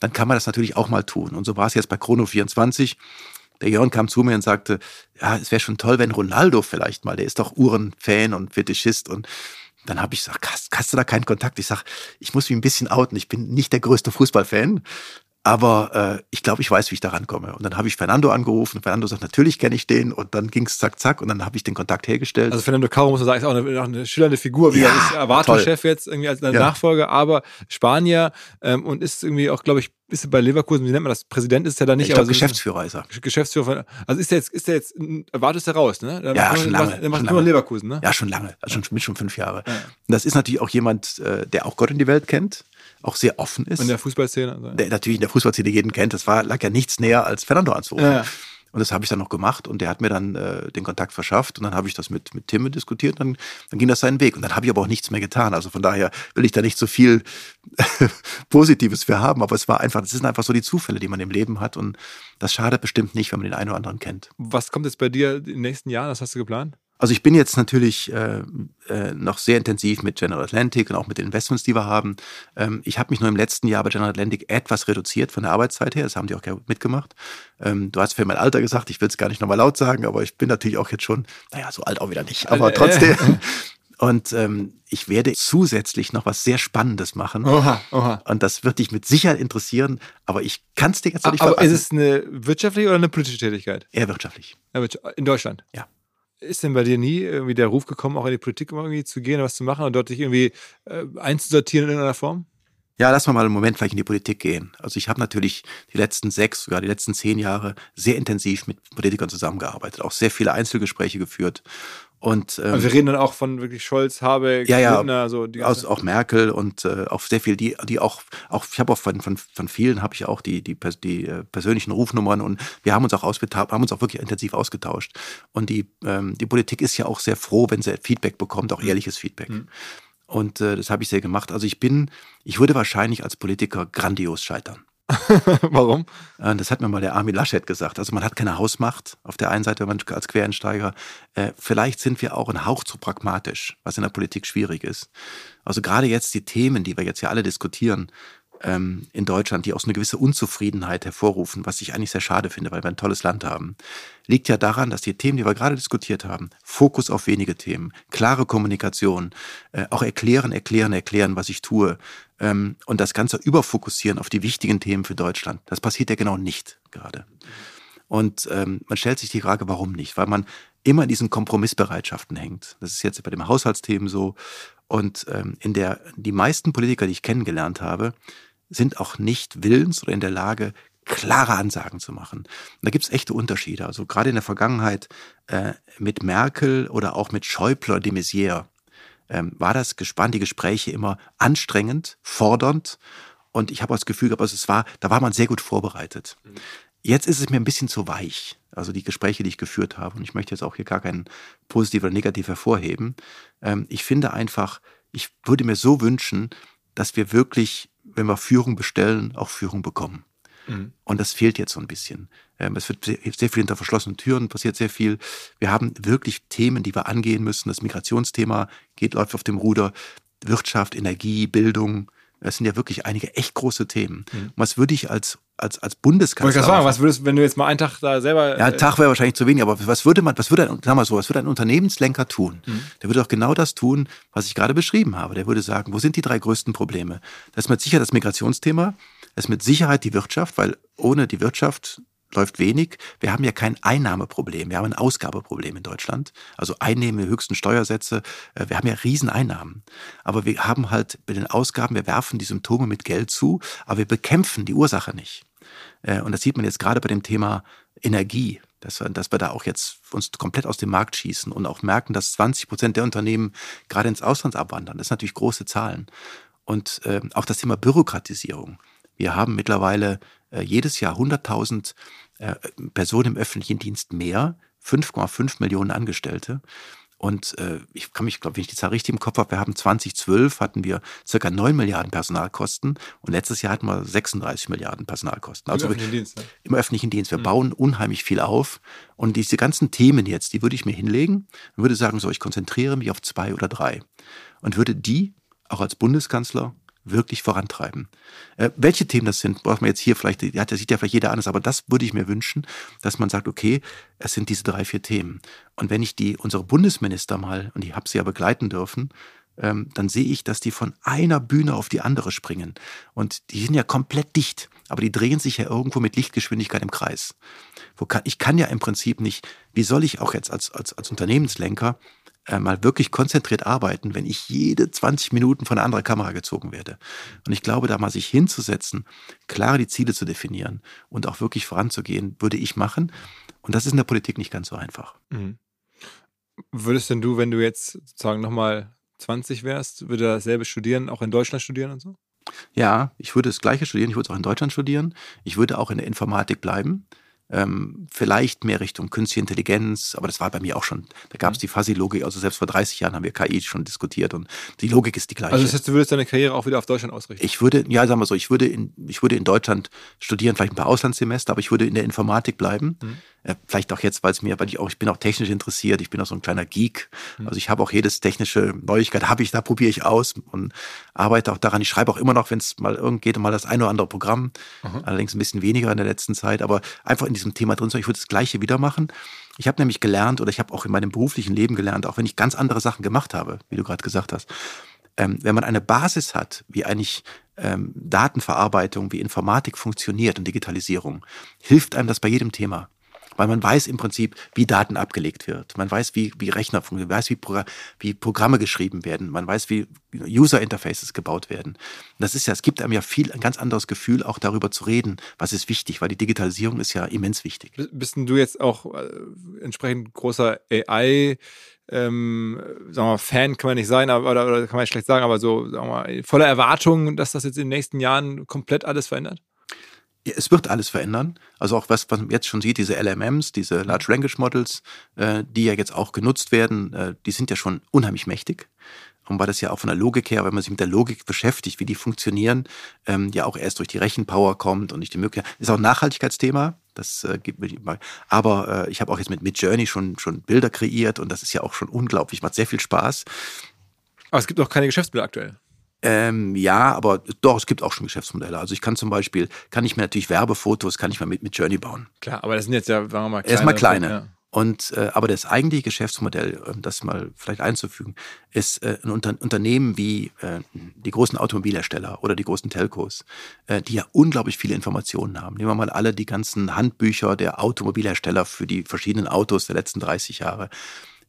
Dann kann man das natürlich auch mal tun. Und so war es jetzt bei Chrono24. Der Jörn kam zu mir und sagte, ja, es wäre schon toll, wenn Ronaldo vielleicht mal, der ist doch Uhrenfan und Fetischist und dann habe ich gesagt, hast, hast, du da keinen Kontakt? Ich sage, ich muss mich ein bisschen outen. Ich bin nicht der größte Fußballfan, aber äh, ich glaube, ich weiß, wie ich da rankomme. Und dann habe ich Fernando angerufen. Und Fernando sagt, natürlich kenne ich den. Und dann ging es zack, zack. Und dann habe ich den Kontakt hergestellt. Also Fernando Caro, muss man sagen, ist auch eine, auch eine schillernde Figur. Wie ja, er ist Avatar-Chef jetzt irgendwie als ja. Nachfolger, aber Spanier ähm, und ist irgendwie auch, glaube ich, ist bei Leverkusen, wie nennt man das? Präsident ist er da nicht. Ich glaube, Geschäftsführer ist er. Geschäftsführer. Also ist er jetzt, ist er jetzt, erwartest du raus, ne? Der ja, schon lange. Der macht nur Leverkusen, ne? Ja, schon lange. Also schon, mit schon fünf Jahre. Ja. Und das ist natürlich auch jemand, äh, der auch Gott in die Welt kennt auch sehr offen ist. In der Fußballszene? Also. Der natürlich in der Fußballszene jeden kennt. Das war, lag ja nichts näher als Fernando anzurufen. Ja. Und das habe ich dann noch gemacht und der hat mir dann äh, den Kontakt verschafft und dann habe ich das mit, mit Timme diskutiert und dann, dann ging das seinen Weg. Und dann habe ich aber auch nichts mehr getan. Also von daher will ich da nicht so viel Positives für haben, aber es war einfach, das sind einfach so die Zufälle, die man im Leben hat und das schadet bestimmt nicht, wenn man den einen oder anderen kennt. Was kommt jetzt bei dir in den nächsten Jahren? Was hast du geplant? Also ich bin jetzt natürlich äh, äh, noch sehr intensiv mit General Atlantic und auch mit den Investments, die wir haben. Ähm, ich habe mich nur im letzten Jahr bei General Atlantic etwas reduziert von der Arbeitszeit her. Das haben die auch gerne mitgemacht. Ähm, du hast für mein Alter gesagt, ich will es gar nicht nochmal laut sagen, aber ich bin natürlich auch jetzt schon, naja, so alt auch wieder nicht, aber trotzdem. Und ähm, ich werde zusätzlich noch was sehr Spannendes machen. Oha, oha. Und das wird dich mit Sicherheit interessieren, aber ich kann es dir jetzt nicht Aber verraten. ist es eine wirtschaftliche oder eine politische Tätigkeit? Eher wirtschaftlich. In Deutschland? Ja. Ist denn bei dir nie irgendwie der Ruf gekommen, auch in die Politik irgendwie zu gehen, was zu machen und dort dich irgendwie äh, einzusortieren in irgendeiner Form? Ja, lass mal mal einen Moment vielleicht in die Politik gehen. Also ich habe natürlich die letzten sechs, sogar die letzten zehn Jahre sehr intensiv mit Politikern zusammengearbeitet, auch sehr viele Einzelgespräche geführt. Und, ähm, Also wir reden dann auch von wirklich Scholz, Habeck, Ja, ja, Lindner, so die aus, ganze- auch Merkel und äh, auch sehr viel, die, die auch, auch ich habe auch von, von, von vielen habe ich auch die, die, die äh, persönlichen Rufnummern und wir haben uns auch ausgetauscht, haben uns auch wirklich intensiv ausgetauscht. Und die, ähm, die Politik ist ja auch sehr froh, wenn sie Feedback bekommt, auch ehrliches Feedback. Mhm. Und äh, das habe ich sehr gemacht. Also ich bin, ich würde wahrscheinlich als Politiker grandios scheitern. Warum? Äh, Das hat mir mal der Armin Laschet gesagt. Also man hat keine Hausmacht auf der einen Seite, wenn man als Quereinsteiger. Äh, Vielleicht sind wir auch ein Hauch zu pragmatisch, was in der Politik schwierig ist. Also gerade jetzt die Themen, die wir jetzt ja alle diskutieren ähm, in Deutschland, die auch so eine gewisse Unzufriedenheit hervorrufen, was ich eigentlich sehr schade finde, weil wir ein tolles Land haben, liegt ja daran, dass die Themen, die wir gerade diskutiert haben, Fokus auf wenige Themen, klare Kommunikation, äh, auch erklären, erklären, erklären, was ich tue ähm, und das Ganze überfokussieren auf die wichtigen Themen für Deutschland. Das passiert ja genau nicht gerade. Und ähm, man stellt sich die Frage, warum nicht? Weil man immer in diesen Kompromissbereitschaften hängt. Das ist jetzt bei dem Haushaltsthemen so. Und ähm, in der die meisten Politiker, die ich kennengelernt habe, sind auch nicht willens oder in der Lage, klare Ansagen zu machen. Und da gibt es echte Unterschiede. Also gerade in der Vergangenheit äh, mit Merkel oder auch mit Schäuble de Maizière ähm, war das gespannt, die Gespräche immer anstrengend, fordernd. Und ich habe das Gefühl gehabt, also es war, da war man sehr gut vorbereitet. Jetzt ist es mir ein bisschen zu weich. Also die Gespräche, die ich geführt habe. Und ich möchte jetzt auch hier gar keinen positiv oder negativ hervorheben. Ähm, ich finde einfach, ich würde mir so wünschen, dass wir wirklich, wenn wir Führung bestellen, auch Führung bekommen. Mhm. Und das fehlt jetzt so ein bisschen. Ähm, Es wird sehr, sehr viel hinter verschlossenen Türen, passiert sehr viel. Wir haben wirklich Themen, die wir angehen müssen. Das Migrationsthema geht, läuft auf dem Ruder. Wirtschaft, Energie, Bildung. Das sind ja wirklich einige echt große Themen. Mhm. Was würde ich als, als, als Wollte ich Bundeskanzler. sagen, was würdest, wenn du jetzt mal einen Tag da selber. Ja, ein äh, Tag wäre wahrscheinlich zu wenig, aber was würde man, was würde ein, sag mal so, was würde ein Unternehmenslenker tun? Mhm. Der würde doch genau das tun, was ich gerade beschrieben habe. Der würde sagen, wo sind die drei größten Probleme? Das ist mit Sicherheit das Migrationsthema, das ist mit Sicherheit die Wirtschaft, weil ohne die Wirtschaft läuft wenig. Wir haben ja kein Einnahmeproblem, wir haben ein Ausgabeproblem in Deutschland. Also Einnehmen, höchsten Steuersätze, äh, wir haben ja Rieseneinnahmen. Aber wir haben halt bei den Ausgaben, wir werfen die Symptome mit Geld zu, aber wir bekämpfen die Ursache nicht. Äh, Und das sieht man jetzt gerade bei dem Thema Energie, dass wir, dass wir da auch jetzt uns komplett aus dem Markt schießen und auch merken, dass 20 Prozent der Unternehmen gerade ins Ausland abwandern. Das sind natürlich große Zahlen. Und äh, auch das Thema Bürokratisierung. Wir haben mittlerweile jedes Jahr 100.000 äh, Personen im öffentlichen Dienst mehr, 5,5 Millionen Angestellte. Und äh, ich kann mich, glaube wenn ich die Zahl richtig im Kopf habe, wir haben 2012 hatten wir circa 9 Milliarden Personalkosten und letztes Jahr hatten wir 36 Milliarden Personalkosten. im Also öffentlichen Dienst, ne? im öffentlichen Dienst. Wir Mhm. bauen unheimlich viel auf. Und diese ganzen Themen jetzt, die würde ich mir hinlegen und würde sagen, so, ich konzentriere mich auf zwei oder drei. Und würde die auch als Bundeskanzler wirklich vorantreiben. Äh, welche Themen das sind, braucht man jetzt hier vielleicht, ja, das sieht ja vielleicht jeder anders, aber das würde ich mir wünschen, dass man sagt, okay, es sind diese drei, vier Themen. Und wenn ich die, unsere Bundesminister mal, und ich habe sie ja begleiten dürfen, ähm, dann sehe ich, dass die von einer Bühne auf die andere springen. Und die sind ja komplett dicht, aber die drehen sich ja irgendwo mit Lichtgeschwindigkeit im Kreis. Kann, ich kann ja im Prinzip nicht, wie soll ich auch jetzt als, als, als Unternehmenslenker äh, mal wirklich konzentriert arbeiten, wenn ich jede 20 Minuten von einer anderen Kamera gezogen werde. Und ich glaube, da mal sich hinzusetzen, klar die Ziele zu definieren und auch wirklich voranzugehen, würde ich machen. Und das ist in der Politik nicht ganz so einfach. Mhm. Würdest denn du, wenn du jetzt sozusagen nochmal 20 wärst, würde dasselbe studieren, auch in Deutschland studieren und so? Ja, ich würde das Gleiche studieren. Ich würde es auch in Deutschland studieren. Ich würde auch in der Informatik bleiben. Ähm, vielleicht mehr Richtung künstliche Intelligenz, aber das war bei mir auch schon, da gab es mhm. die Fuzzy-Logik, also selbst vor 30 Jahren haben wir KI schon diskutiert und die Logik ist die gleiche. Also das heißt, du würdest deine Karriere auch wieder auf Deutschland ausrichten? Ich würde, ja, sagen wir so, ich würde in, ich würde in Deutschland studieren, vielleicht ein paar Auslandssemester, aber ich würde in der Informatik bleiben. Mhm. Äh, vielleicht auch jetzt, weil es mir, weil ich auch, ich bin auch technisch interessiert, ich bin auch so ein kleiner Geek. Mhm. Also ich habe auch jedes technische Neuigkeit, habe ich, da probiere ich aus und arbeite auch daran. Ich schreibe auch immer noch, wenn es mal irgend geht, mal das ein oder andere Programm. Mhm. Allerdings ein bisschen weniger in der letzten Zeit, aber einfach in diesem Thema drin sein. Ich würde das Gleiche wieder machen. Ich habe nämlich gelernt oder ich habe auch in meinem beruflichen Leben gelernt, auch wenn ich ganz andere Sachen gemacht habe, wie du gerade gesagt hast, ähm, wenn man eine Basis hat, wie eigentlich ähm, Datenverarbeitung, wie Informatik funktioniert und Digitalisierung, hilft einem das bei jedem Thema weil man weiß im Prinzip, wie Daten abgelegt wird. Man weiß, wie, wie Rechner funktionieren, man weiß, wie, Pro wie Programme geschrieben werden, man weiß, wie User Interfaces gebaut werden. das ist ja, es gibt einem ja viel, ein ganz anderes Gefühl, auch darüber zu reden, was ist wichtig, weil die Digitalisierung ist ja immens wichtig. Bist denn du jetzt auch äh, entsprechend großer AI ähm, sagen wir mal, Fan kann man nicht sein, aber, oder, oder kann man schlecht sagen, aber so, sagen wir mal, voller Erwartungen, dass das jetzt in den nächsten Jahren komplett alles verändert? Es wird alles verändern. Also auch was, was man jetzt schon sieht, diese LMMs, diese Large Language Models, äh, die ja jetzt auch genutzt werden, äh, die sind ja schon unheimlich mächtig. Und weil das ja auch von der Logik her, wenn man sich mit der Logik beschäftigt, wie die funktionieren, ähm, ja auch erst durch die Rechenpower kommt und nicht die Möglichkeit. Ist auch ein Nachhaltigkeitsthema. Das äh, gibt mir mal. Aber äh, ich habe auch jetzt mit Midjourney schon schon Bilder kreiert und das ist ja auch schon unglaublich, macht sehr viel Spaß. Aber es gibt auch keine Geschäftsbilder aktuell. Ähm, ja, aber doch, es gibt auch schon Geschäftsmodelle. Also ich kann zum Beispiel, kann ich mir natürlich Werbefotos, kann ich mal mit, mit Journey bauen. Klar, aber das sind jetzt ja, sagen wir mal, kleine. Erstmal kleine. Ja. Und, äh, aber das eigentliche Geschäftsmodell, um das mal vielleicht einzufügen, ist äh, ein Unter Unternehmen wie äh, die großen Automobilhersteller oder die großen Telcos, äh, die ja unglaublich viele Informationen haben. Nehmen wir mal alle die ganzen Handbücher der Automobilhersteller für die verschiedenen Autos der letzten 30 Jahre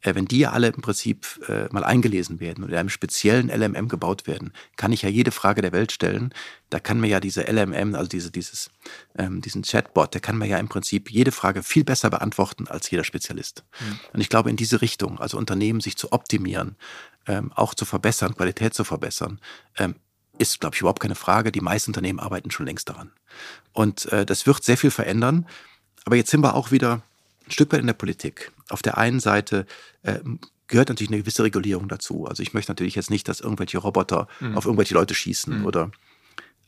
wenn die alle im Prinzip äh, mal eingelesen werden und in einem speziellen LMM gebaut werden, kann ich ja jede Frage der Welt stellen. Da kann mir ja diese LMM, also diese, dieses, ähm, diesen Chatbot, der kann mir ja im Prinzip jede Frage viel besser beantworten als jeder Spezialist. Mhm. Und ich glaube, in diese Richtung, also Unternehmen sich zu optimieren, ähm, auch zu verbessern, Qualität zu verbessern, ähm, ist, glaube ich, überhaupt keine Frage. Die meisten Unternehmen arbeiten schon längst daran. Und äh, das wird sehr viel verändern. Aber jetzt sind wir auch wieder ein Stück weit in der Politik. Auf der einen Seite äh, gehört natürlich eine gewisse Regulierung dazu. Also ich möchte natürlich jetzt nicht, dass irgendwelche Roboter mhm. auf irgendwelche Leute schießen mhm. oder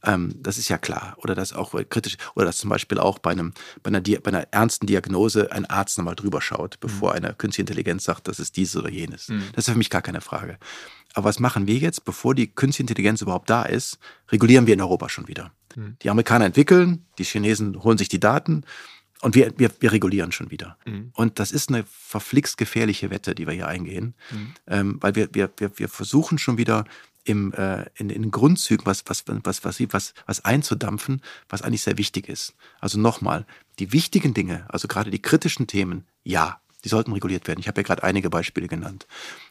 ähm, das ist ja klar. Oder dass auch kritisch, oder dass zum Beispiel auch bei, einem, bei, einer, bei einer ernsten Diagnose ein Arzt nochmal drüber schaut, bevor mhm. eine künstliche Intelligenz sagt, das ist dieses oder jenes. Mhm. Das ist für mich gar keine Frage. Aber was machen wir jetzt, bevor die künstliche Intelligenz überhaupt da ist, regulieren wir in Europa schon wieder. Mhm. Die Amerikaner entwickeln, die Chinesen holen sich die Daten und wir, wir, wir regulieren schon wieder. Mhm. Und das ist eine verflixt gefährliche Wette, die wir hier eingehen, mhm. ähm, weil wir, wir, wir, wir versuchen schon wieder im, äh, in, in Grundzügen was, was, was, was, was, was einzudampfen, was eigentlich sehr wichtig ist. Also nochmal, die wichtigen Dinge, also gerade die kritischen Themen, ja, die sollten reguliert werden. Ich habe ja gerade einige Beispiele genannt.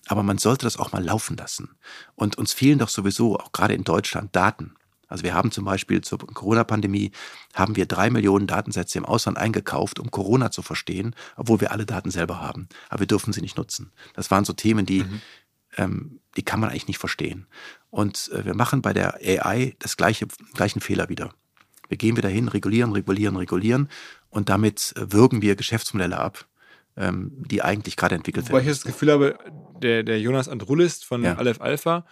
Aber man sollte das auch mal laufen lassen. Und uns fehlen doch sowieso, auch gerade in Deutschland, Daten. Also wir haben zum Beispiel zur Corona-Pandemie haben wir drei Millionen Datensätze im Ausland eingekauft, um Corona zu verstehen, obwohl wir alle Daten selber haben. Aber wir dürfen sie nicht nutzen. Das waren so Themen, die, mhm. ähm, die kann man eigentlich nicht verstehen. Und äh, wir machen bei der AI das gleiche, gleichen Fehler wieder. Wir gehen wieder hin, regulieren, regulieren, regulieren und damit äh, würgen wir Geschäftsmodelle ab, ähm, die eigentlich gerade entwickelt werden. Weil ich das Gefühl habe, der, der Jonas Andrulis von ja. Aleph Alpha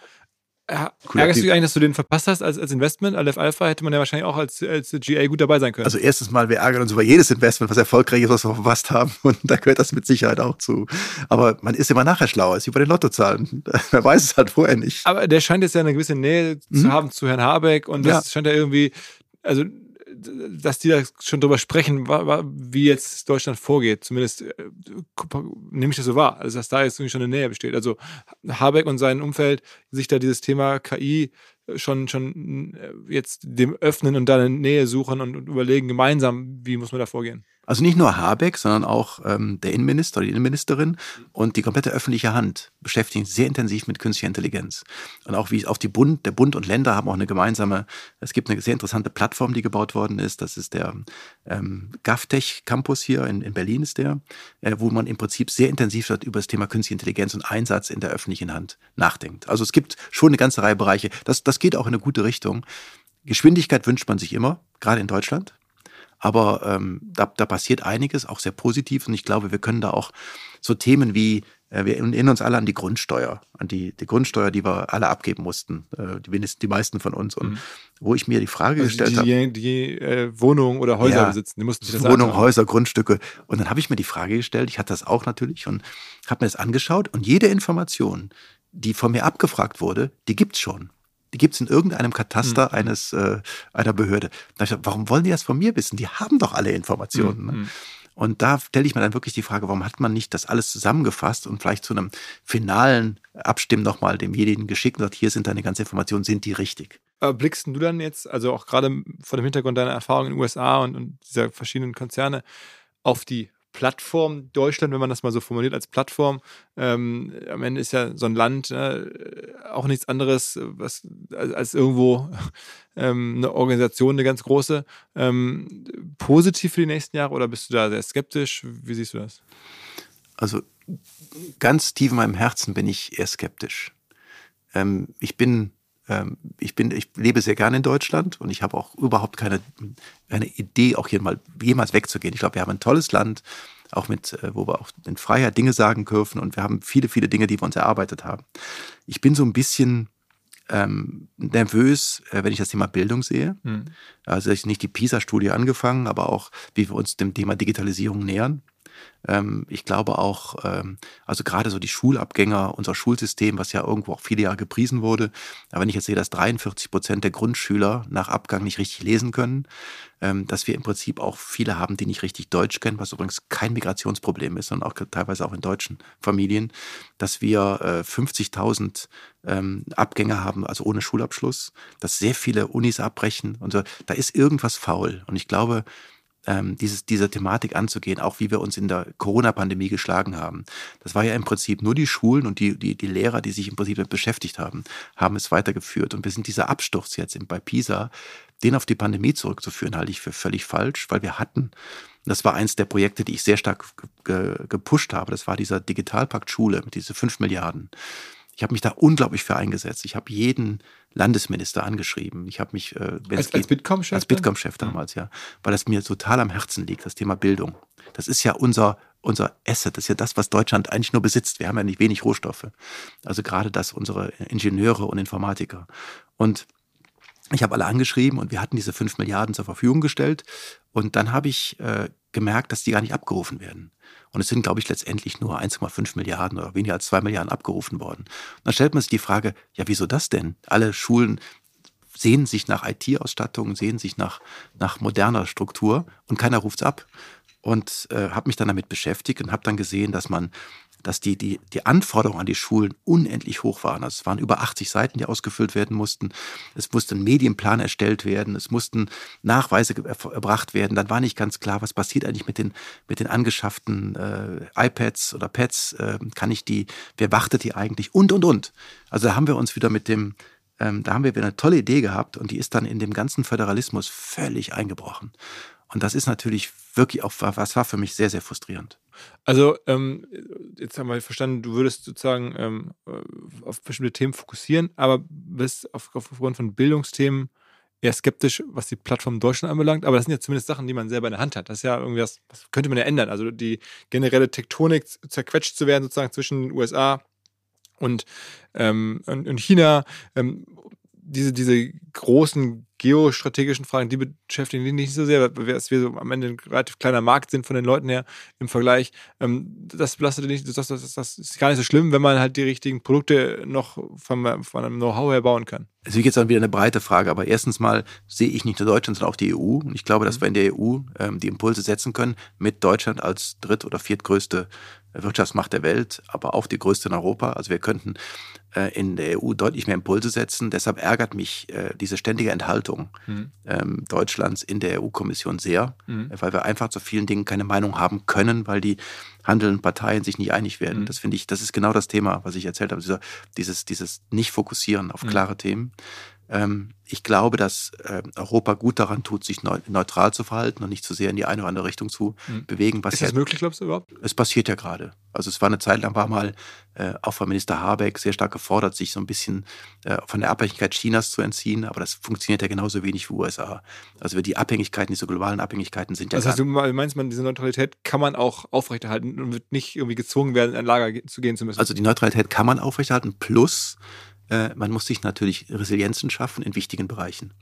Ärgerst du dich eigentlich, dass du den verpasst hast als, als Investment? Aleph Alpha hätte man ja wahrscheinlich auch als, als GA gut dabei sein können. Also erstens mal, wir ärgern uns über jedes Investment, was erfolgreich ist, was wir verpasst haben. Und da gehört das mit Sicherheit auch zu. Aber man ist immer nachher schlauer, als über den Lottozahlen. Man weiß es halt vorher nicht. Aber der scheint jetzt ja eine gewisse Nähe mhm. zu haben zu Herrn Habeck und das ja. scheint ja irgendwie, also dass die da schon drüber sprechen, wie jetzt Deutschland vorgeht. Zumindest äh, nehme ich das so wahr. Also, dass da jetzt irgendwie schon eine Nähe besteht. Also, Habeck und sein Umfeld sich da dieses Thema KI schon, schon äh, jetzt dem öffnen und da eine Nähe suchen und, und überlegen gemeinsam, wie muss man da vorgehen. Also nicht nur Habeck, sondern auch ähm, der Innenminister oder die Innenministerin und die komplette öffentliche Hand beschäftigen sich sehr intensiv mit künstlicher Intelligenz. Und auch wie auch die Bund, der Bund und Länder haben auch eine gemeinsame, es gibt eine sehr interessante Plattform, die gebaut worden ist. Das ist der ähm, GovTech Campus hier in, in Berlin ist der, äh, wo man im Prinzip sehr intensiv über das Thema künstliche Intelligenz und Einsatz in der öffentlichen Hand nachdenkt. Also es gibt schon eine ganze Reihe Bereiche. Das, das geht auch in eine gute Richtung. Geschwindigkeit wünscht man sich immer, gerade in Deutschland. Aber ähm, da, da passiert einiges, auch sehr positiv. Und ich glaube, wir können da auch so Themen wie äh, wir erinnern uns alle an die Grundsteuer, an die, die Grundsteuer, die wir alle abgeben mussten, äh, die, die meisten von uns. Und mhm. wo ich mir die Frage also gestellt habe. Die, die äh, Wohnungen oder Häuser ja, besitzen, die mussten sich das Wohnungen, Häuser, Grundstücke. Und dann habe ich mir die Frage gestellt, ich hatte das auch natürlich und habe mir das angeschaut und jede Information, die von mir abgefragt wurde, die gibt's schon. Die gibt's in irgendeinem Kataster mhm. eines äh, einer Behörde. Da ich gedacht, warum wollen die das von mir wissen? Die haben doch alle Informationen. Mhm. Ne? Mhm. Und da stelle ich mir dann wirklich die Frage, warum hat man nicht das alles zusammengefasst und vielleicht zu einem finalen Abstimmen nochmal demjenigen geschickt und sagt, hier sind deine ganzen Informationen, sind die richtig? Aber blickst du dann jetzt, also auch gerade vor dem Hintergrund deiner Erfahrungen in den USA und, und dieser verschiedenen Konzerne, auf die Plattform Deutschland, wenn man das mal so formuliert als Plattform. Ähm, am Ende ist ja so ein Land äh, auch nichts anderes was, als, als irgendwo ähm, eine Organisation, eine ganz große. Ähm, positiv für die nächsten Jahre oder bist du da sehr skeptisch? Wie siehst du das? Also ganz tief in meinem Herzen bin ich eher skeptisch. Ähm, ich bin ich bin, ich lebe sehr gerne in Deutschland und ich habe auch überhaupt keine, keine Idee, auch hier mal jemals wegzugehen. Ich glaube, wir haben ein tolles Land, auch mit, äh, wo wir auch in Freiheit Dinge sagen dürfen und wir haben viele, viele Dinge, die wir uns erarbeitet haben. Ich bin so ein bisschen ähm, nervös, äh, wenn ich das Thema Bildung sehe. Hm. Also ich nicht die PISA-Studie angefangen, aber auch, wie wir uns dem Thema Digitalisierung nähern. Ähm, ich glaube auch, ähm, also gerade so die Schulabgänger, unser Schulsystem, was ja irgendwo auch viele Jahre gepriesen wurde. Aber wenn ich jetzt sehe, dass 43 Prozent der Grundschüler nach Abgang nicht richtig lesen können, ähm, dass wir im Prinzip auch viele haben, die nicht richtig Deutsch kennen, was übrigens kein Migrationsproblem ist, sondern auch teilweise auch in deutschen Familien, dass wir äh, 50.000 Abgänger haben, also ohne Schulabschluss, dass sehr viele Unis abbrechen und so. Da ist irgendwas faul. Und ich glaube, ähm, dieses, dieser Thematik anzugehen, auch wie wir uns in der Corona-Pandemie geschlagen haben. Das war ja im Prinzip nur die Schulen und die, die, die Lehrer, die sich im Prinzip damit beschäftigt haben, haben es weitergeführt. Und wir sind dieser Absturz jetzt bei PISA, den auf die Pandemie zurückzuführen, halte ich für völlig falsch, weil wir hatten, das war eins der Projekte, die ich sehr stark gepusht habe, das war dieser Digitalpakt Schule mit diese fünf Milliarden. Ich habe mich da unglaublich für eingesetzt. Ich habe jeden Landesminister angeschrieben. Ich habe mich äh, als, als Bitkom-Chef als Bitkom-Chef damals ja, weil das mir total am Herzen liegt, das Thema Bildung. Das ist ja unser unser Asset, das ist ja das, was Deutschland eigentlich nur besitzt. Wir haben ja nicht wenig Rohstoffe. Also gerade das unsere Ingenieure und Informatiker. Und ich habe alle angeschrieben und wir hatten diese fünf Milliarden zur Verfügung gestellt. Und dann habe ich äh, gemerkt, dass die gar nicht abgerufen werden. Und es sind, glaube ich, letztendlich nur 1,5 Milliarden oder weniger als 2 Milliarden abgerufen worden. Und dann stellt man sich die Frage, ja, wieso das denn? Alle Schulen sehen sich nach IT-Ausstattung, sehen sich nach, nach moderner Struktur und keiner ruft es ab. Und äh, habe mich dann damit beschäftigt und habe dann gesehen, dass man dass die, die, die Anforderungen an die Schulen unendlich hoch waren. Also es waren über 80 Seiten, die ausgefüllt werden mussten. Es musste ein Medienplan erstellt werden. Es mussten Nachweise erbracht werden. Dann war nicht ganz klar, was passiert eigentlich mit den, mit den angeschafften äh, iPads oder Pads. Äh, kann ich die, wer wartet die eigentlich? Und, und, und. Also da haben wir uns wieder mit dem, ähm, da haben wir wieder eine tolle Idee gehabt und die ist dann in dem ganzen Föderalismus völlig eingebrochen. Und das ist natürlich wirklich auch, was war für mich sehr, sehr frustrierend. Also, ähm, jetzt haben wir verstanden, du würdest sozusagen ähm, auf bestimmte Themen fokussieren, aber bist auf, aufgrund von Bildungsthemen eher skeptisch, was die Plattform Deutschland anbelangt. Aber das sind ja zumindest Sachen, die man selber in der Hand hat. Das ist ja irgendwie was, das könnte man ja ändern. Also die generelle Tektonik zerquetscht zu werden, sozusagen zwischen den USA und, ähm, und China. Ähm, diese, diese großen geostrategischen Fragen, die beschäftigen die nicht so sehr, weil wir so am Ende ein relativ kleiner Markt sind von den Leuten her im Vergleich. Ähm, das belastet nicht, das, das, das, ist gar nicht so schlimm, wenn man halt die richtigen Produkte noch von, von einem Know-how her bauen kann. Es ist jetzt dann wieder eine breite Frage, aber erstens mal sehe ich nicht nur Deutschland, sondern auch die EU. Und ich glaube, dass mhm. wir in der EU ähm, die Impulse setzen können, mit Deutschland als dritt- oder viertgrößte Wirtschaftsmacht der Welt, aber auch die größte in Europa. Also wir könnten äh, in der EU deutlich mehr Impulse setzen. Deshalb ärgert mich äh, diese ständige Enthaltung mhm. ähm, Deutschlands in der EU-Kommission sehr, mhm. weil wir einfach zu vielen Dingen keine Meinung haben können, weil die handelnden Parteien sich nicht einig werden. Mhm. Das finde ich, das ist genau das Thema, was ich erzählt habe, dieser, dieses, dieses Nicht-Fokussieren auf mhm. klare Themen. Ähm, ich glaube, dass äh, Europa gut daran tut, sich neu, neutral zu verhalten und nicht zu sehr in die eine oder andere Richtung zu mhm. bewegen. Was ist das ja, möglich, glaubst du überhaupt? Es passiert ja gerade. Also es war eine Zeit lang, war mal äh, auch von Minister Habeck sehr stark gefordert, sich so ein bisschen äh, von der Abhängigkeit Chinas zu entziehen. Aber das funktioniert ja genauso wenig wie USA. Also die Abhängigkeiten, diese globalen Abhängigkeiten sind ja. Das heißt, du meinst, man, diese Neutralität kann man auch aufrechterhalten und wird nicht irgendwie gezwungen werden, in ein Lager zu gehen zu müssen? Also die Neutralität kann man aufrechterhalten. Plus, äh, man muss sich natürlich Resilienzen schaffen in wichtigen Bereichen.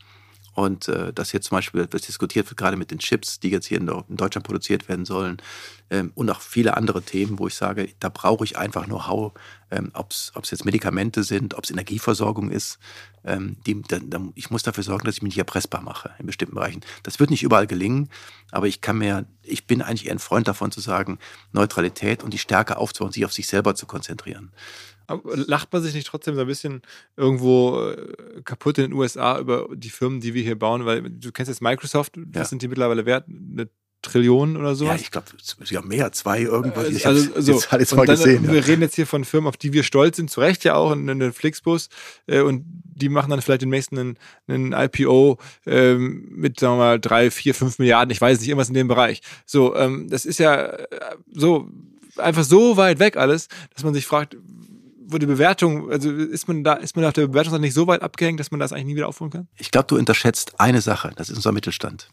Und äh, dass jetzt zum Beispiel was diskutiert wird, gerade mit den Chips, die jetzt hier in, in Deutschland produziert werden sollen, ähm, und auch viele andere Themen, wo ich sage, da brauche ich einfach Know-how, ähm, ob es jetzt Medikamente sind, ob es Energieversorgung ist. Ähm, die, da, da, ich muss dafür sorgen, dass ich mich nicht erpressbar mache in bestimmten Bereichen. Das wird nicht überall gelingen, aber ich kann mir, ich bin eigentlich eher ein Freund davon zu sagen, Neutralität und die Stärke aufzubauen, sich auf sich selber zu konzentrieren. Lacht man sich nicht trotzdem so ein bisschen irgendwo äh, kaputt in den USA über die Firmen, die wir hier bauen? Weil du kennst jetzt Microsoft, was ja. sind die mittlerweile wert? Eine Trillion oder so? Ja, ich glaube, ja mehr, zwei irgendwas. Ich also, also, jetzt alles mal dann, gesehen. Wir ja. reden jetzt hier von Firmen, auf die wir stolz sind, zu Recht ja auch, in den Flixbus. Äh, und die machen dann vielleicht den nächsten einen, einen IPO ähm, mit, sagen wir mal, drei, vier, fünf Milliarden, ich weiß nicht, irgendwas in dem Bereich. So, ähm, das ist ja äh, so einfach so weit weg alles, dass man sich fragt, wo die Bewertung, also ist man da, ist man auf der Bewertung nicht so weit abgehängt, dass man das eigentlich nie wieder aufholen kann? Ich glaube, du unterschätzt eine Sache, das ist unser Mittelstand.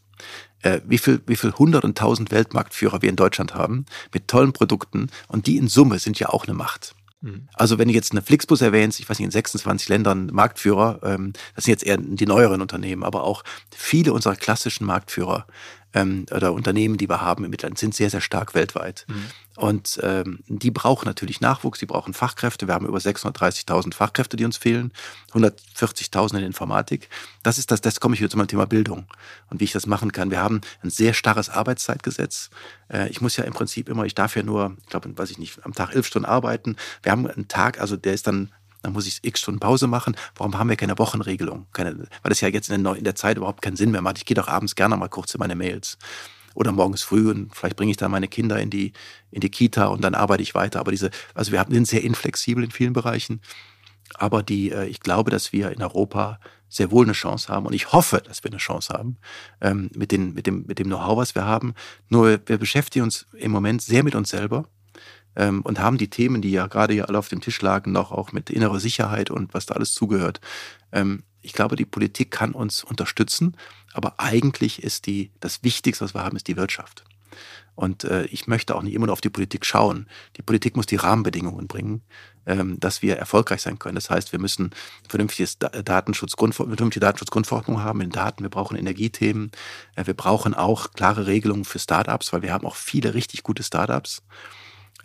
Äh, wie viel, wie viel hundert und tausend Weltmarktführer wir in Deutschland haben, mit tollen Produkten und die in Summe sind ja auch eine Macht. Mhm. Also wenn du jetzt eine Flixbus erwähnst, ich weiß nicht, in 26 Ländern Marktführer, ähm, das sind jetzt eher die neueren Unternehmen, aber auch viele unserer klassischen Marktführer ähm, oder Unternehmen, die wir haben im Mittelland, sind sehr, sehr stark weltweit. Mhm. Und ähm, die brauchen natürlich Nachwuchs, die brauchen Fachkräfte. Wir haben über 630.000 Fachkräfte, die uns fehlen, 140.000 in Informatik. Das ist das, das komme ich zu meinem Thema Bildung und wie ich das machen kann. Wir haben ein sehr starres Arbeitszeitgesetz. Äh, ich muss ja im Prinzip immer, ich darf ja nur, ich glaube, weiß ich nicht, am Tag elf Stunden arbeiten. Wir haben einen Tag, also der ist dann dann muss ich x Stunden Pause machen. Warum haben wir keine Wochenregelung? Keine, weil das ja jetzt in der, in der Zeit überhaupt keinen Sinn mehr macht. Ich gehe doch abends gerne mal kurz in meine Mails oder morgens früh und vielleicht bringe ich dann meine Kinder in die, in die Kita und dann arbeite ich weiter. Aber diese, also wir sind sehr inflexibel in vielen Bereichen. Aber die, äh, ich glaube, dass wir in Europa sehr wohl eine Chance haben und ich hoffe, dass wir eine Chance haben ähm, mit, den, mit dem, mit dem Know-how, was wir haben. Nur wir beschäftigen uns im Moment sehr mit uns selber ähm, und haben die Themen, die ja gerade hier alle auf dem Tisch lagen, noch auch mit innerer Sicherheit und was da alles zugehört. Ähm, ich glaube, die Politik kann uns unterstützen, aber eigentlich ist die, das Wichtigste, was wir haben, ist die Wirtschaft. Und äh, ich möchte auch nicht immer nur auf die Politik schauen. Die Politik muss die Rahmenbedingungen bringen, ähm, dass wir erfolgreich sein können. Das heißt, wir müssen vernünftiges Datenschutz, vernünftige Datenschutzgrundverordnung haben in Daten. Wir brauchen Energiethemen. Äh, wir brauchen auch klare Regelungen für Startups, weil wir haben auch viele richtig gute Startups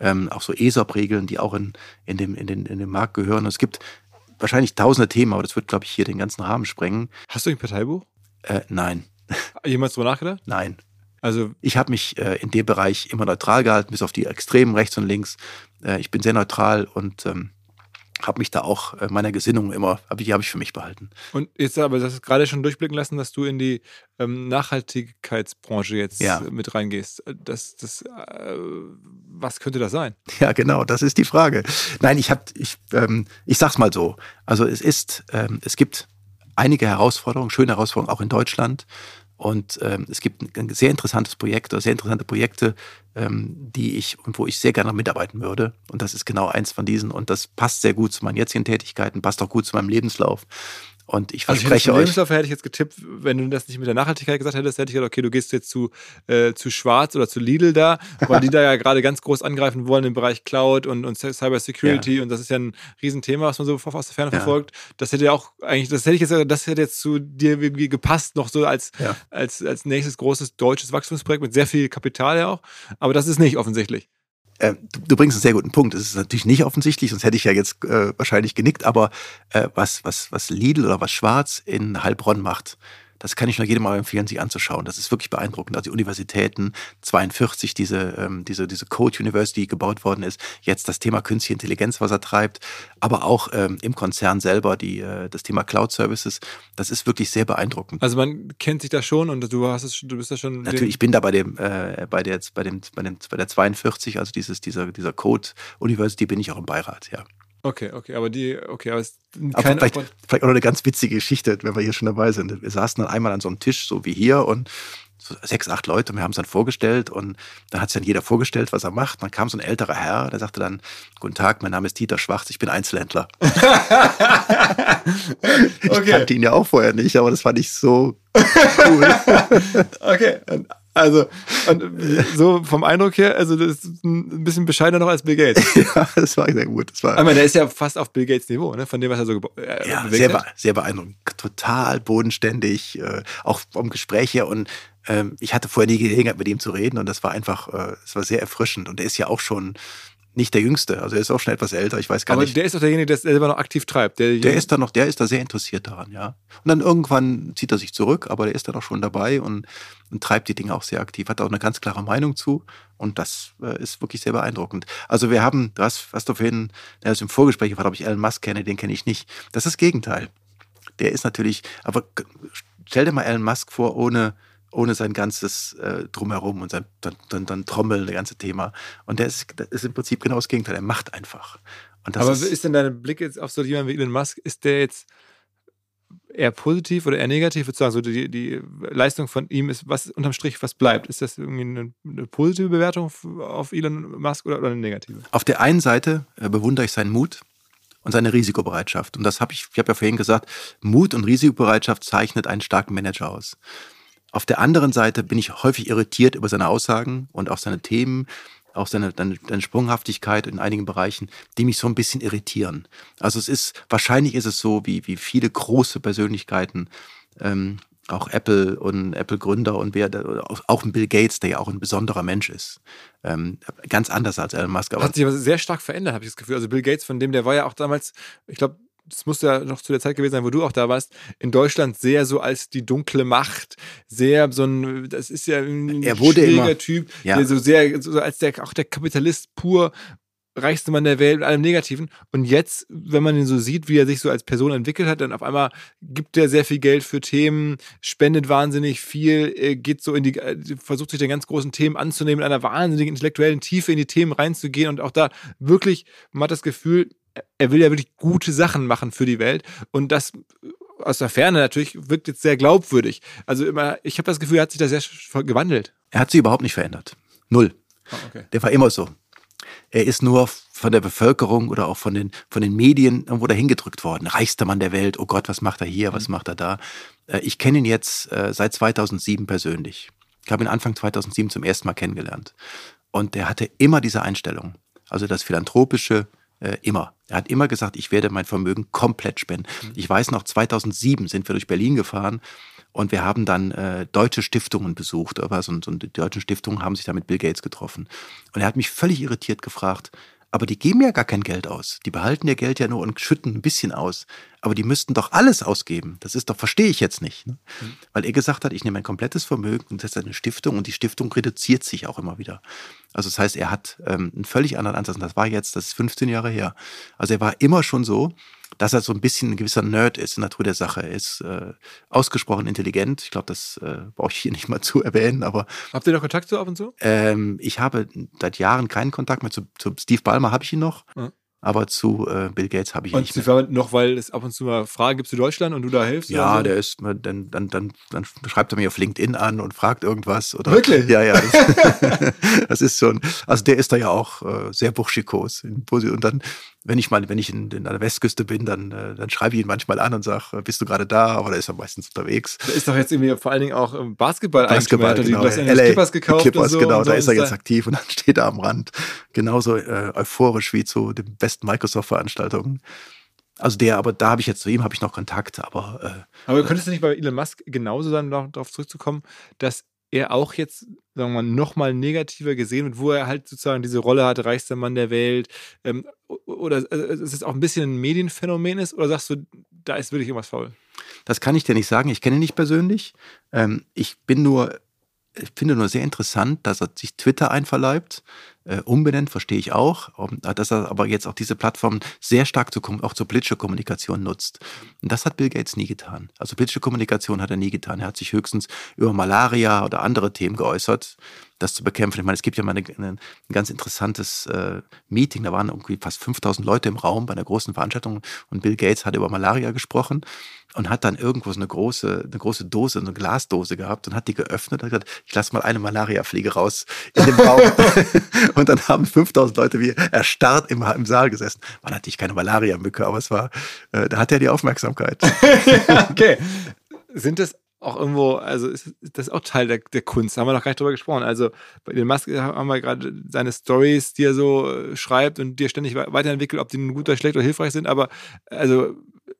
ähm, auch so ESOP-Regeln, die auch in, in, dem, in, den, in den Markt gehören. Und es gibt wahrscheinlich tausende Themen, aber das wird, glaube ich, hier den ganzen Rahmen sprengen. Hast du ein Parteibuch? Äh, nein. Jemals drüber nachgedacht? Nein. Also ich habe mich äh, in dem Bereich immer neutral gehalten, bis auf die Extremen rechts und links. Äh, ich bin sehr neutral und ähm, habe mich da auch äh, meiner Gesinnung immer, aber die habe ich für mich behalten. Und jetzt aber, das ist gerade schon durchblicken lassen, dass du in die ähm, Nachhaltigkeitsbranche jetzt ja. mit reingehst. Das, das, äh, was könnte das sein? Ja, genau, das ist die Frage. Nein, ich habe, ich, ähm, ich sag's mal so. Also es ist, ähm, es gibt einige Herausforderungen, schöne Herausforderungen auch in Deutschland. Und ähm, es gibt ein sehr interessantes Projekt oder sehr interessante Projekte, ähm, die ich und wo ich sehr gerne mitarbeiten würde. Und das ist genau eins von diesen. Und das passt sehr gut zu meinen jetzigen Tätigkeiten, passt auch gut zu meinem Lebenslauf. Und ich verspreche also ich euch. Lebenslauf hätte ich jetzt getippt, wenn du das nicht mit der Nachhaltigkeit gesagt hättest, hätte ich gesagt, okay, du gehst jetzt zu, äh, zu Schwarz oder zu Lidl da, weil die da ja gerade ganz groß angreifen wollen im Bereich Cloud und, und Cyber Security ja. und das ist ja ein Riesenthema, was man so aus der Ferne ja. verfolgt. Das hätte ja auch eigentlich, das hätte ich jetzt, das hätte jetzt zu dir irgendwie gepasst, noch so als, ja. als, als nächstes großes deutsches Wachstumsprojekt mit sehr viel Kapital ja auch. Aber das ist nicht offensichtlich. Äh, du, du, bringst einen sehr guten Punkt. Es ist natürlich nicht offensichtlich, sonst hätte ich ja jetzt äh, wahrscheinlich genickt, aber äh, was, was, was Lidl oder was Schwarz in Heilbronn macht, das kann ich nur jedem mal empfehlen, sich anzuschauen. Das ist wirklich beeindruckend. Also die Universitäten, 42, diese, ähm, diese, diese Code University gebaut worden ist, jetzt das Thema künstliche Intelligenz, was er treibt, aber auch ähm, im Konzern selber die, äh, das Thema Cloud Services, das ist wirklich sehr beeindruckend. Also man kennt sich da schon und du hast es, du bist da schon. Natürlich, ich bin da bei dem, äh, bei der, bei dem, bei dem, bei der 42, also dieses, dieser, dieser Code University bin ich auch im Beirat, ja. Okay, okay, aber die, okay, aber es aber vielleicht, vielleicht auch noch eine ganz witzige Geschichte, wenn wir hier schon dabei sind. Wir saßen dann einmal an so einem Tisch, so wie hier, und so sechs, acht Leute und wir haben es dann vorgestellt und dann hat es dann jeder vorgestellt, was er macht. Dann kam so ein älterer Herr, der sagte dann, guten Tag, mein Name ist Dieter Schwarz, ich bin Einzelhändler. okay. Ich kannte ihn ja auch vorher nicht, aber das fand ich so cool. okay, also so vom Eindruck her, also das ist ein bisschen bescheidener noch als Bill Gates. ja, das war sehr gut. Das war, Aber der ist ja fast auf Bill Gates Niveau, ne? von dem, was er so äh, ja, sehr, hat. sehr beeindruckend. Total bodenständig, äh, auch vom Gespräch her und ähm, ich hatte vorher nie Gelegenheit, mit ihm zu reden und das war einfach, äh, es war sehr erfrischend. Und er ist ja auch schon nicht der Jüngste, also er ist auch schon etwas älter, ich weiß gar Aber nicht. Aber der ist doch derjenige, der es selber noch aktiv treibt. Der, der ist da noch, der ist da sehr interessiert daran, ja. Und dann irgendwann zieht er sich zurück, aber der ist da doch schon dabei und, und treibt die Dinge auch sehr aktiv, hat auch eine ganz klare Meinung zu und das äh, ist wirklich sehr beeindruckend. Also wir haben, du hast, hast du vorhin, der ist im Vorgespräch gefragt, ob ich Elon Musk kenne, den kenne ich nicht. Das ist das Gegenteil. Der ist natürlich, aber stell dir mal Elon Musk vor, ohne ohne sein ganzes äh, Drumherum und sein dann, dann, dann Trommeln, das ganze Thema. Und der ist, das ist im Prinzip genau das Gegenteil. Er macht einfach. Aber ist, ist denn dein Blick jetzt auf so jemanden wie Elon Musk, ist der jetzt eher positiv oder eher negativ? Ich würde sagen, so die, die Leistung von ihm ist, was unterm Strich, was bleibt? Ist das irgendwie eine, eine positive Bewertung auf Elon Musk oder, oder eine negative? Auf der einen Seite äh, bewundere ich seinen Mut und seine Risikobereitschaft. Und das habe ich, ich habe ja vorhin gesagt, Mut und Risikobereitschaft zeichnet einen starken Manager aus. Auf der anderen Seite bin ich häufig irritiert über seine Aussagen und auch seine Themen, auch seine, seine, Sprunghaftigkeit in einigen Bereichen, die mich so ein bisschen irritieren. Also es ist, wahrscheinlich ist es so, wie, wie viele große Persönlichkeiten, ähm, auch Apple und Apple-Gründer und wer, auch ein Bill Gates, der ja auch ein besonderer Mensch ist. Ähm, ganz anders als Elon Musk. Aber Hat sich aber sehr stark verändert, habe ich das Gefühl. Also Bill Gates, von dem, der war ja auch damals, ich glaube, das musste ja noch zu der Zeit gewesen sein, wo du auch da warst, in Deutschland sehr so als die dunkle Macht, sehr so ein, das ist ja ein er wurde schwieriger immer, Typ, ja. der so sehr, so als der, auch der Kapitalist pur, reichste Mann der Welt mit allem Negativen. Und jetzt, wenn man ihn so sieht, wie er sich so als Person entwickelt hat, dann auf einmal gibt er sehr viel Geld für Themen, spendet wahnsinnig viel, äh, geht so in die, äh, versucht sich den ganz großen Themen anzunehmen, in einer wahnsinnigen intellektuellen Tiefe in die Themen reinzugehen und auch da wirklich, man hat das Gefühl, er will ja wirklich gute Sachen machen für die Welt und das aus der Ferne natürlich wirkt jetzt sehr glaubwürdig. Also immer, ich habe das Gefühl, er hat sich da sehr gewandelt. Er hat sich überhaupt nicht verändert. Null. Oh, okay. Der war immer so. Er ist nur von der Bevölkerung oder auch von den, von den Medien irgendwo dahin gedrückt worden. Reichster Mann der Welt. Oh Gott, was macht er hier? Was mhm. macht er da? Äh, ich kenne ihn jetzt äh, seit 2007 persönlich. Ich habe ihn Anfang 2007 zum ersten Mal kennengelernt. Und er hatte immer diese Einstellung. Also das Philanthropische, äh, immer. Er hat immer gesagt, ich werde mein Vermögen komplett spenden. Mhm. Ich weiß noch, 2007 sind wir durch Berlin gefahren und wir haben dann äh, deutsche Stiftungen besucht. Aber so, so die deutschen Stiftungen haben sich da mit Bill Gates getroffen. Und er hat mich völlig irritiert gefragt, aber die geben ja gar kein Geld aus. Die behalten ihr Geld ja nur und schütten ein bisschen aus. Aber die müssten doch alles ausgeben. Das ist doch, verstehe ich jetzt nicht. Ne? Mhm. Weil er gesagt hat, ich nehme ein komplettes Vermögen und ist eine Stiftung und die Stiftung reduziert sich auch immer wieder. Also das heißt, er hat ähm, einen völlig anderen Ansatz. Und das war jetzt, das ist 15 Jahre her. Also er war immer schon so, dass er so ein bisschen ein gewisser Nerd ist in der Natur der Sache. Er ist äh, ausgesprochen intelligent. Ich glaube, das äh, brauche ich hier nicht mal zu erwähnen. Aber habt ihr noch Kontakt zu ab und zu? Ähm, ich habe seit Jahren keinen Kontakt mehr zu, zu Steve Ballmer. Habe ich ihn noch? Ja. Aber zu äh, Bill Gates habe ich und nicht mehr. Und noch, weil es ab und zu mal Fragen gibt zu Deutschland und du da hilfst? Ja, so? der ist, dann, dann, dann, dann schreibt er mich auf LinkedIn an und fragt irgendwas. Oder, Wirklich? Ja, ja. Das, das ist schon, also der ist da ja auch äh, sehr burschikos. Und dann wenn ich mal, wenn ich in, in der Westküste bin, dann, äh, dann schreibe ich ihn manchmal an und sage, äh, bist du gerade da? Oder ist er meistens unterwegs. Da ist doch jetzt irgendwie vor allen Dingen auch Basketball Basketball, genau. die Angeles Clippers gekauft Clippers, so genau, da ist er jetzt aktiv und dann steht er am Rand. Genauso äh, euphorisch wie zu den besten Microsoft-Veranstaltungen. Also der, aber da habe ich jetzt zu ihm habe ich noch Kontakt, aber. Äh, aber könntest du nicht bei Elon Musk genauso dann noch darauf zurückzukommen, dass er auch jetzt, sagen wir mal, nochmal negativer gesehen wird, wo er halt sozusagen diese Rolle hat, reichster Mann der Welt, ähm, oder also, ist es auch ein bisschen ein Medienphänomen ist, oder sagst du, da ist wirklich irgendwas faul? Das kann ich dir nicht sagen. Ich kenne ihn nicht persönlich. Ähm, ich bin nur ich finde nur sehr interessant, dass er sich Twitter einverleibt, äh, umbenennt, verstehe ich auch, um, dass er aber jetzt auch diese Plattform sehr stark zu, auch zur politischer Kommunikation nutzt. Und das hat Bill Gates nie getan. Also politische Kommunikation hat er nie getan. Er hat sich höchstens über Malaria oder andere Themen geäußert, das zu bekämpfen. Ich meine, es gibt ja mal eine, eine, ein ganz interessantes äh, Meeting, da waren irgendwie fast 5000 Leute im Raum bei einer großen Veranstaltung und Bill Gates hat über Malaria gesprochen und hat dann irgendwo so eine große, eine große Dose, eine Glasdose gehabt und hat die geöffnet und hat gesagt, ich lasse mal eine Malariafliege raus in den Raum. und dann haben 5000 Leute wie erstarrt im, im Saal gesessen. War natürlich keine Malaria-Mücke, aber es war, äh, da hat er die Aufmerksamkeit. okay. Sind es auch irgendwo, also ist das auch Teil der, der Kunst, da haben wir noch gar nicht drüber gesprochen. Also bei den Musk haben wir gerade seine Stories, die er so äh, schreibt und die er ständig weiterentwickelt, ob die nun gut oder schlecht oder hilfreich sind, aber also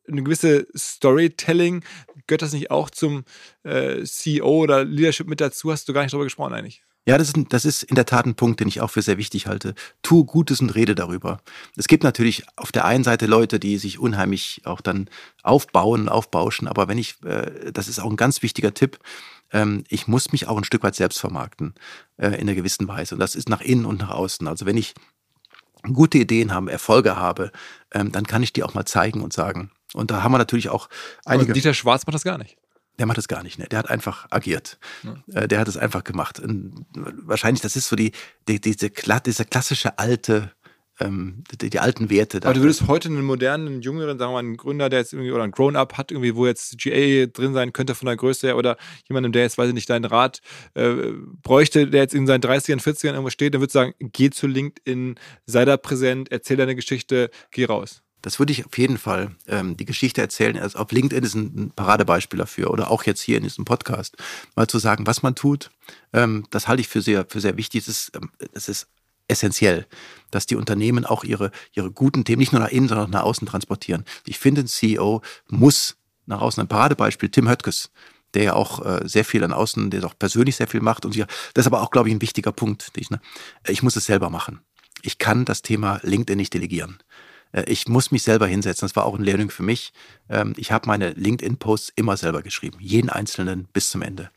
eine gewisse Storytelling, gehört das nicht auch zum äh, CEO oder Leadership mit dazu? Hast du gar nicht drüber gesprochen eigentlich? Ja, das ist, das ist in der Tat ein Punkt, den ich auch für sehr wichtig halte. Tu Gutes und rede darüber. Es gibt natürlich auf der einen Seite Leute, die sich unheimlich auch dann aufbauen, aufbauschen, aber wenn ich, äh, das ist auch ein ganz wichtiger Tipp, ähm, ich muss mich auch ein Stück weit selbst vermarkten, äh, in einer gewissen Weise. Und das ist nach innen und nach außen. Also wenn ich gute Ideen habe, Erfolge habe, ähm, dann kann ich die auch mal zeigen und sagen. Und da haben wir natürlich auch einige. Aber Dieter Schwarz macht das gar nicht. Der macht das gar nicht, ne? Der hat einfach agiert. Ja. Äh, der hat es einfach gemacht. Und wahrscheinlich, das ist so die, die diese, diese klassische alte ähm, die, die, alten Werte. Aber du würdest heute einen modernen, jüngeren, sagen wir mal, einen Gründer, der jetzt irgendwie oder ein Grown-up hat, irgendwie, wo jetzt GA drin sein könnte von der Größe her oder jemandem, der jetzt, weiß ich nicht, deinen Rat äh, bräuchte, der jetzt in seinen 30ern, 40ern irgendwo steht, dann würdest du sagen, geh zu LinkedIn, sei da präsent, erzähl deine Geschichte, geh raus. Das würde ich auf jeden Fall ähm, die Geschichte erzählen. Also auf LinkedIn ist ein, Paradebeispiel dafür oder auch jetzt hier in diesem Podcast mal zu sagen, was man tut. Ähm, das halte ich für sehr für sehr wichtig. Es ist, ähm, es ist essentiell, dass die Unternehmen auch ihre ihre guten Themen nicht nur nach innen, sondern auch nach außen transportieren. Ich finde, ein CEO muss nach außen ein Paradebeispiel Tim Höttges der ja auch äh, sehr viel an außen, der auch persönlich sehr viel macht und ja, das ist aber auch, glaube ich, ein wichtiger Punkt. Ich, ne? ich muss es selber machen. Ich kann das Thema LinkedIn nicht delegieren. Äh, ich muss mich selber hinsetzen. Das war auch ein Learning für mich. Ähm, ich habe meine LinkedIn-Posts immer selber geschrieben, jeden einzelnen bis zum Ende.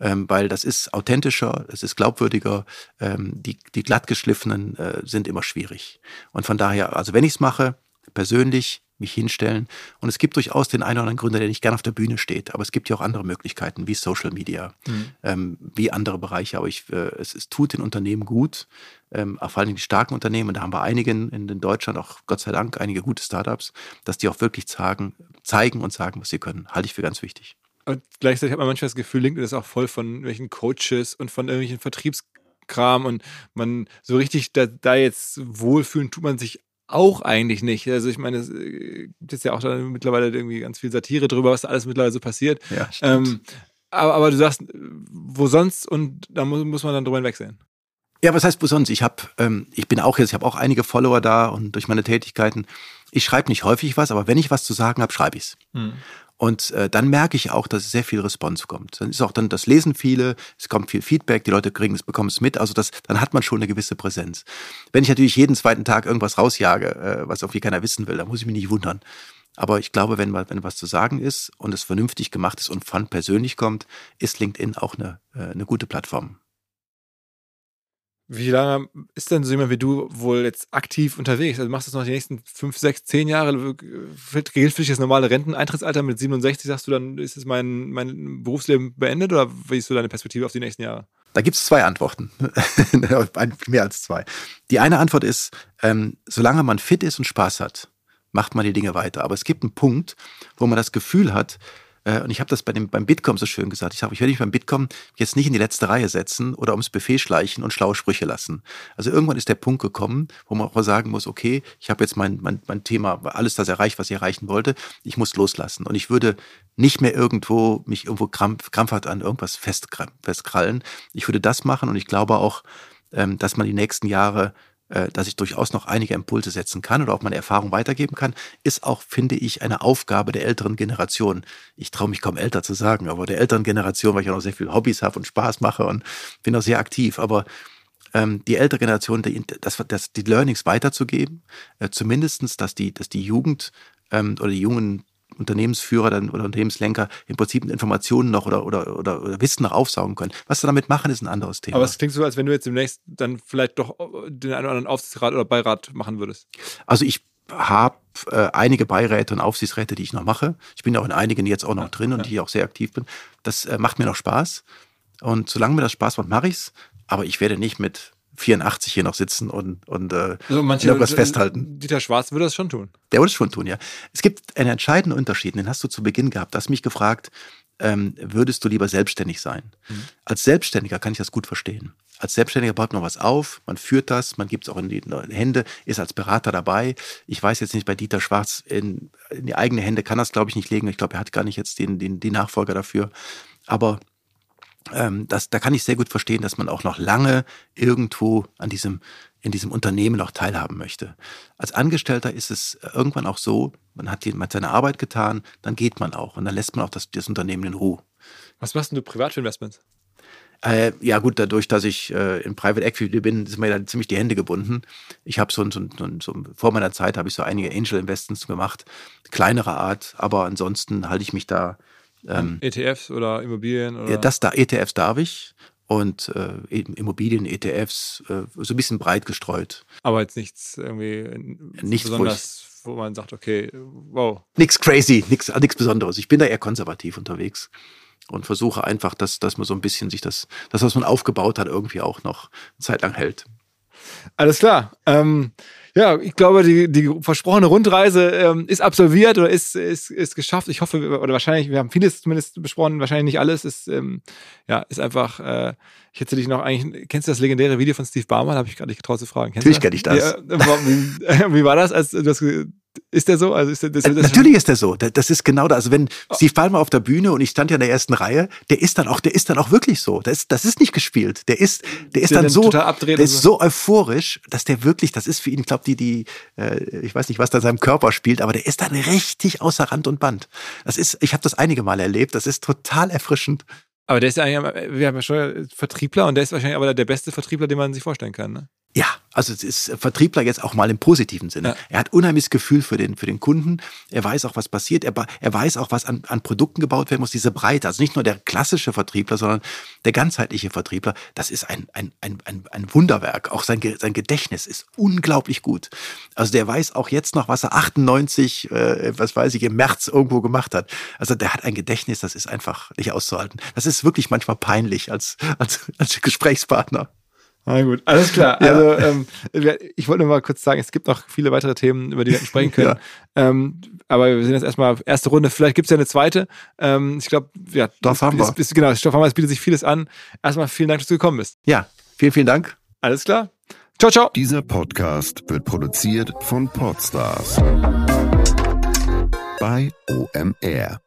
Ähm, weil das ist authentischer, es ist glaubwürdiger, ähm, die, die glattgeschliffenen äh, sind immer schwierig. Und von daher, also wenn ich es mache, persönlich, mich hinstellen. Und es gibt durchaus den einen oder anderen Gründer, der nicht gern auf der Bühne steht. Aber es gibt ja auch andere Möglichkeiten, wie Social Media, mhm. ähm, wie andere Bereiche. Aber ich, äh, es, es tut den Unternehmen gut, ähm, vor allem die starken Unternehmen, da haben wir einige in, in Deutschland, auch Gott sei Dank, einige gute Startups, dass die auch wirklich sagen, zeigen und sagen, was sie können. Halte ich für ganz wichtig. Und gleichzeitig hat man manchmal das Gefühl, LinkedIn ist auch voll von irgendwelchen Coaches und von irgendwelchen Vertriebskram und man so richtig da, da jetzt wohlfühlen tut man sich auch eigentlich nicht. Also ich meine, es äh, gibt jetzt ja auch da mittlerweile irgendwie ganz viel Satire drüber, was da alles mittlerweile so passiert. Ja, ähm, aber, aber, du sagst, wo sonst und da muss, muss man dann drüber hinwegsehen. Ja, was heißt wo sonst? Ich habe, ähm, ich bin auch jetzt, ich habe auch einige Follower da und durch meine Tätigkeiten, ich schreibe nicht häufig was, aber wenn ich was zu sagen habe, schreibe ich's. Mhm. Und äh, dann merke ich auch, dass sehr viel Response kommt. Dann ist auch dann, das lesen viele, es kommt viel Feedback, die Leute kriegen es, bekommen es mit. Also das, dann hat man schon eine gewisse Präsenz. Wenn ich natürlich jeden zweiten Tag irgendwas rausjage, äh, was irgendwie keiner wissen will, dann muss ich mich nicht wundern. Aber ich glaube, wenn, wenn was zu sagen ist und es vernünftig gemacht ist und von persönlich kommt, ist LinkedIn auch eine, äh, eine gute Plattform. Wie lange ist denn so jemand wie du wohl jetzt aktiv unterwegs? Also machst du das noch die nächsten fünf, sechs, zehn Jahre? Gilt für dich das normale Renteneintrittsalter mit 67? Sagst du dann, ist es mein, mein Berufsleben beendet oder wie ist so deine Perspektive auf die nächsten Jahre? Da gibt es zwei Antworten. Mehr als zwei. Die eine Antwort ist, ähm, solange man fit ist und Spaß hat, macht man die Dinge weiter. Aber es gibt einen Punkt, wo man das Gefühl hat, und ich habe das bei dem, beim Bitkom so schön gesagt. Ich sage, ich werde mich beim Bitkom jetzt nicht in die letzte Reihe setzen oder ums Buffet schleichen und schlaue Sprüche lassen. Also irgendwann ist der Punkt gekommen, wo man auch sagen muss, okay, ich habe jetzt mein, mein, mein Thema, alles das erreicht, was ich erreichen wollte. Ich muss loslassen. Und ich würde nicht mehr irgendwo mich irgendwo krampf, krampfhaft an irgendwas fest, festkrallen. Ich würde das machen und ich glaube auch, ähm, dass man die nächsten Jahre äh, dass ich durchaus noch einige Impulse setzen kann oder auch meine Erfahrung weitergeben kann, ist auch, finde ich, eine Aufgabe der älteren Generation. Ich traue mich kaum älter zu sagen, aber der älteren Generation, weil ich auch noch sehr viele Hobbys habe und Spaß mache und bin auch sehr aktiv. Aber ähm, die ältere Generation, die, das, das, die Learnings weiterzugeben, äh, zumindestens, dass die, dass die Jugend ähm, oder die jungen Unternehmensführer dann, oder Unternehmenslenker im Prinzip Informationen noch oder, oder, oder, oder Wissen noch aufsaugen können. Was sie damit machen, ist ein anderes Thema. Aber es klingt so, als wenn du jetzt demnächst dann vielleicht doch den einen oder anderen Aufsichtsrat oder Beirat machen würdest. Also ich habe äh, einige Beiräte und Aufsichtsräte, die ich noch mache. Ich bin auch in einigen jetzt auch noch drin und die ich auch sehr aktiv bin. Das äh, macht mir noch Spaß. Und solange mir das Spaß macht, mache ich's. Aber ich werde nicht mit 84 hier noch sitzen und, und äh, Also manche, irgendwas festhalten. Dieter Schwarz würde das schon tun. Der würde es schon tun, ja. Es gibt einen entscheidenden Unterschied, den hast du zu Beginn gehabt. Du hast mich gefragt, ähm, würdest du lieber selbstständig sein? Als Selbstständiger kann ich das gut verstehen. Als Selbstständiger baut man was auf, man führt das, man gibt es auch in die Hände, ist als Berater dabei. Ich weiß jetzt nicht, bei Dieter Schwarz in, in die eigene Hände kann das, glaube ich, nicht legen. Ich glaube, er hat gar nicht jetzt den, den, die Nachfolger dafür. Aber ähm, das, da kann ich sehr gut verstehen, dass man auch noch lange irgendwo an diesem, in diesem Unternehmen noch teilhaben möchte. Als Angestellter ist es irgendwann auch so, man hat, die, man hat seine Arbeit getan, dann geht man auch und dann lässt man auch das, das Unternehmen in Ruhe. Was machst denn du privat für Investments? Äh, ja gut, dadurch, dass ich äh, in Private Equity bin, sind mir dann ziemlich die Hände gebunden. Ich habe so, so, so, so vor meiner Zeit habe ich so einige Angel Investments gemacht, kleinere Art, aber ansonsten halte ich mich da ähm, ETFs oder Immobilien? Oder? Ja, das da, ETFs darf ich und äh, Immobilien, ETFs, äh, so ein bisschen breit gestreut. Aber jetzt nichts irgendwie Nichts, wo besonders, wo, man sagt, okay, wow. Nix crazy, nix, nix Besonderes. Ich bin da eher konservativ unterwegs und versuche einfach, dass, dass man so ein bisschen sich das, das, was man aufgebaut hat, irgendwie auch noch eine Zeit lang hält. Alles klar. Ähm, ja, ich glaube, die, die versprochene Rundreise ähm, ist absolviert oder ist, ist, ist geschafft. Ich hoffe, oder wahrscheinlich, wir haben vieles zumindest besprochen, wahrscheinlich nicht alles. Ist, ähm, ja, ist einfach, äh, ich hätte dich noch eigentlich, kennst du das legendäre Video von Steve Barmer? Da habe ich gerade nicht getraut zu fragen. Kennst Natürlich du kenn ich das. Ja, wie, wie war das? Als, das, ist der so? Also ist der, das, Äh, das Natürlich ist der so. Da- Das ist genau da. Also wenn Steve Ballmer auf der Bühne und ich stand ja in der ersten Reihe, der ist dann auch, der ist dann auch wirklich so. Das ist, das ist nicht gespielt. Der ist, der ist Der dann dann so, der ist so. euphorisch, dass der wirklich, das ist für ihn, ich glaube, die, die, äh, ich weiß nicht, was da in seinem Körper spielt, aber der ist dann richtig außer Rand und Band. Das ist, ich habe das einige Mal erlebt. Das ist total erfrischend. Aber der ist ja eigentlich, wir haben ja schon Vertriebler und der ist wahrscheinlich aber der beste Vertriebler, den man sich vorstellen kann. Ne? Ja, also es ist Vertriebler jetzt auch mal im positiven Sinne. Ja. Er hat unheimliches Gefühl für den, für den Kunden. Er weiß auch, was passiert. Er, er weiß auch, was an, an Produkten gebaut werden muss, diese Breite. Also nicht nur der klassische Vertriebler, sondern der ganzheitliche Vertriebler. Das ist ein, ein, ein, ein, ein Wunderwerk. Auch sein, sein Gedächtnis ist unglaublich gut. Also der weiß auch jetzt noch, was er 98, äh, was weiß ich, im März irgendwo gemacht hat. Also der hat ein Gedächtnis, das ist einfach nicht auszuhalten. Das ist wirklich manchmal peinlich als, als, als Gesprächspartner. Na gut, alles klar. Ja. Also ähm, ich wollte nur mal kurz sagen, es gibt noch viele weitere Themen, über die wir sprechen können. Ähm, aber wir sind jetzt erstmal erste Runde. Vielleicht gibt es ja eine zweite. Ähm, ich glaube, ja, Stoff haben wir. es- es- Genau, Stoff haben wir. Es bietet sich vieles an. Erstmal vielen Dank, dass du gekommen bist. Ja, vielen, vielen Dank. Alles klar. Ciao, ciao. Dieser Podcast wird produziert von Podstars bei OMR.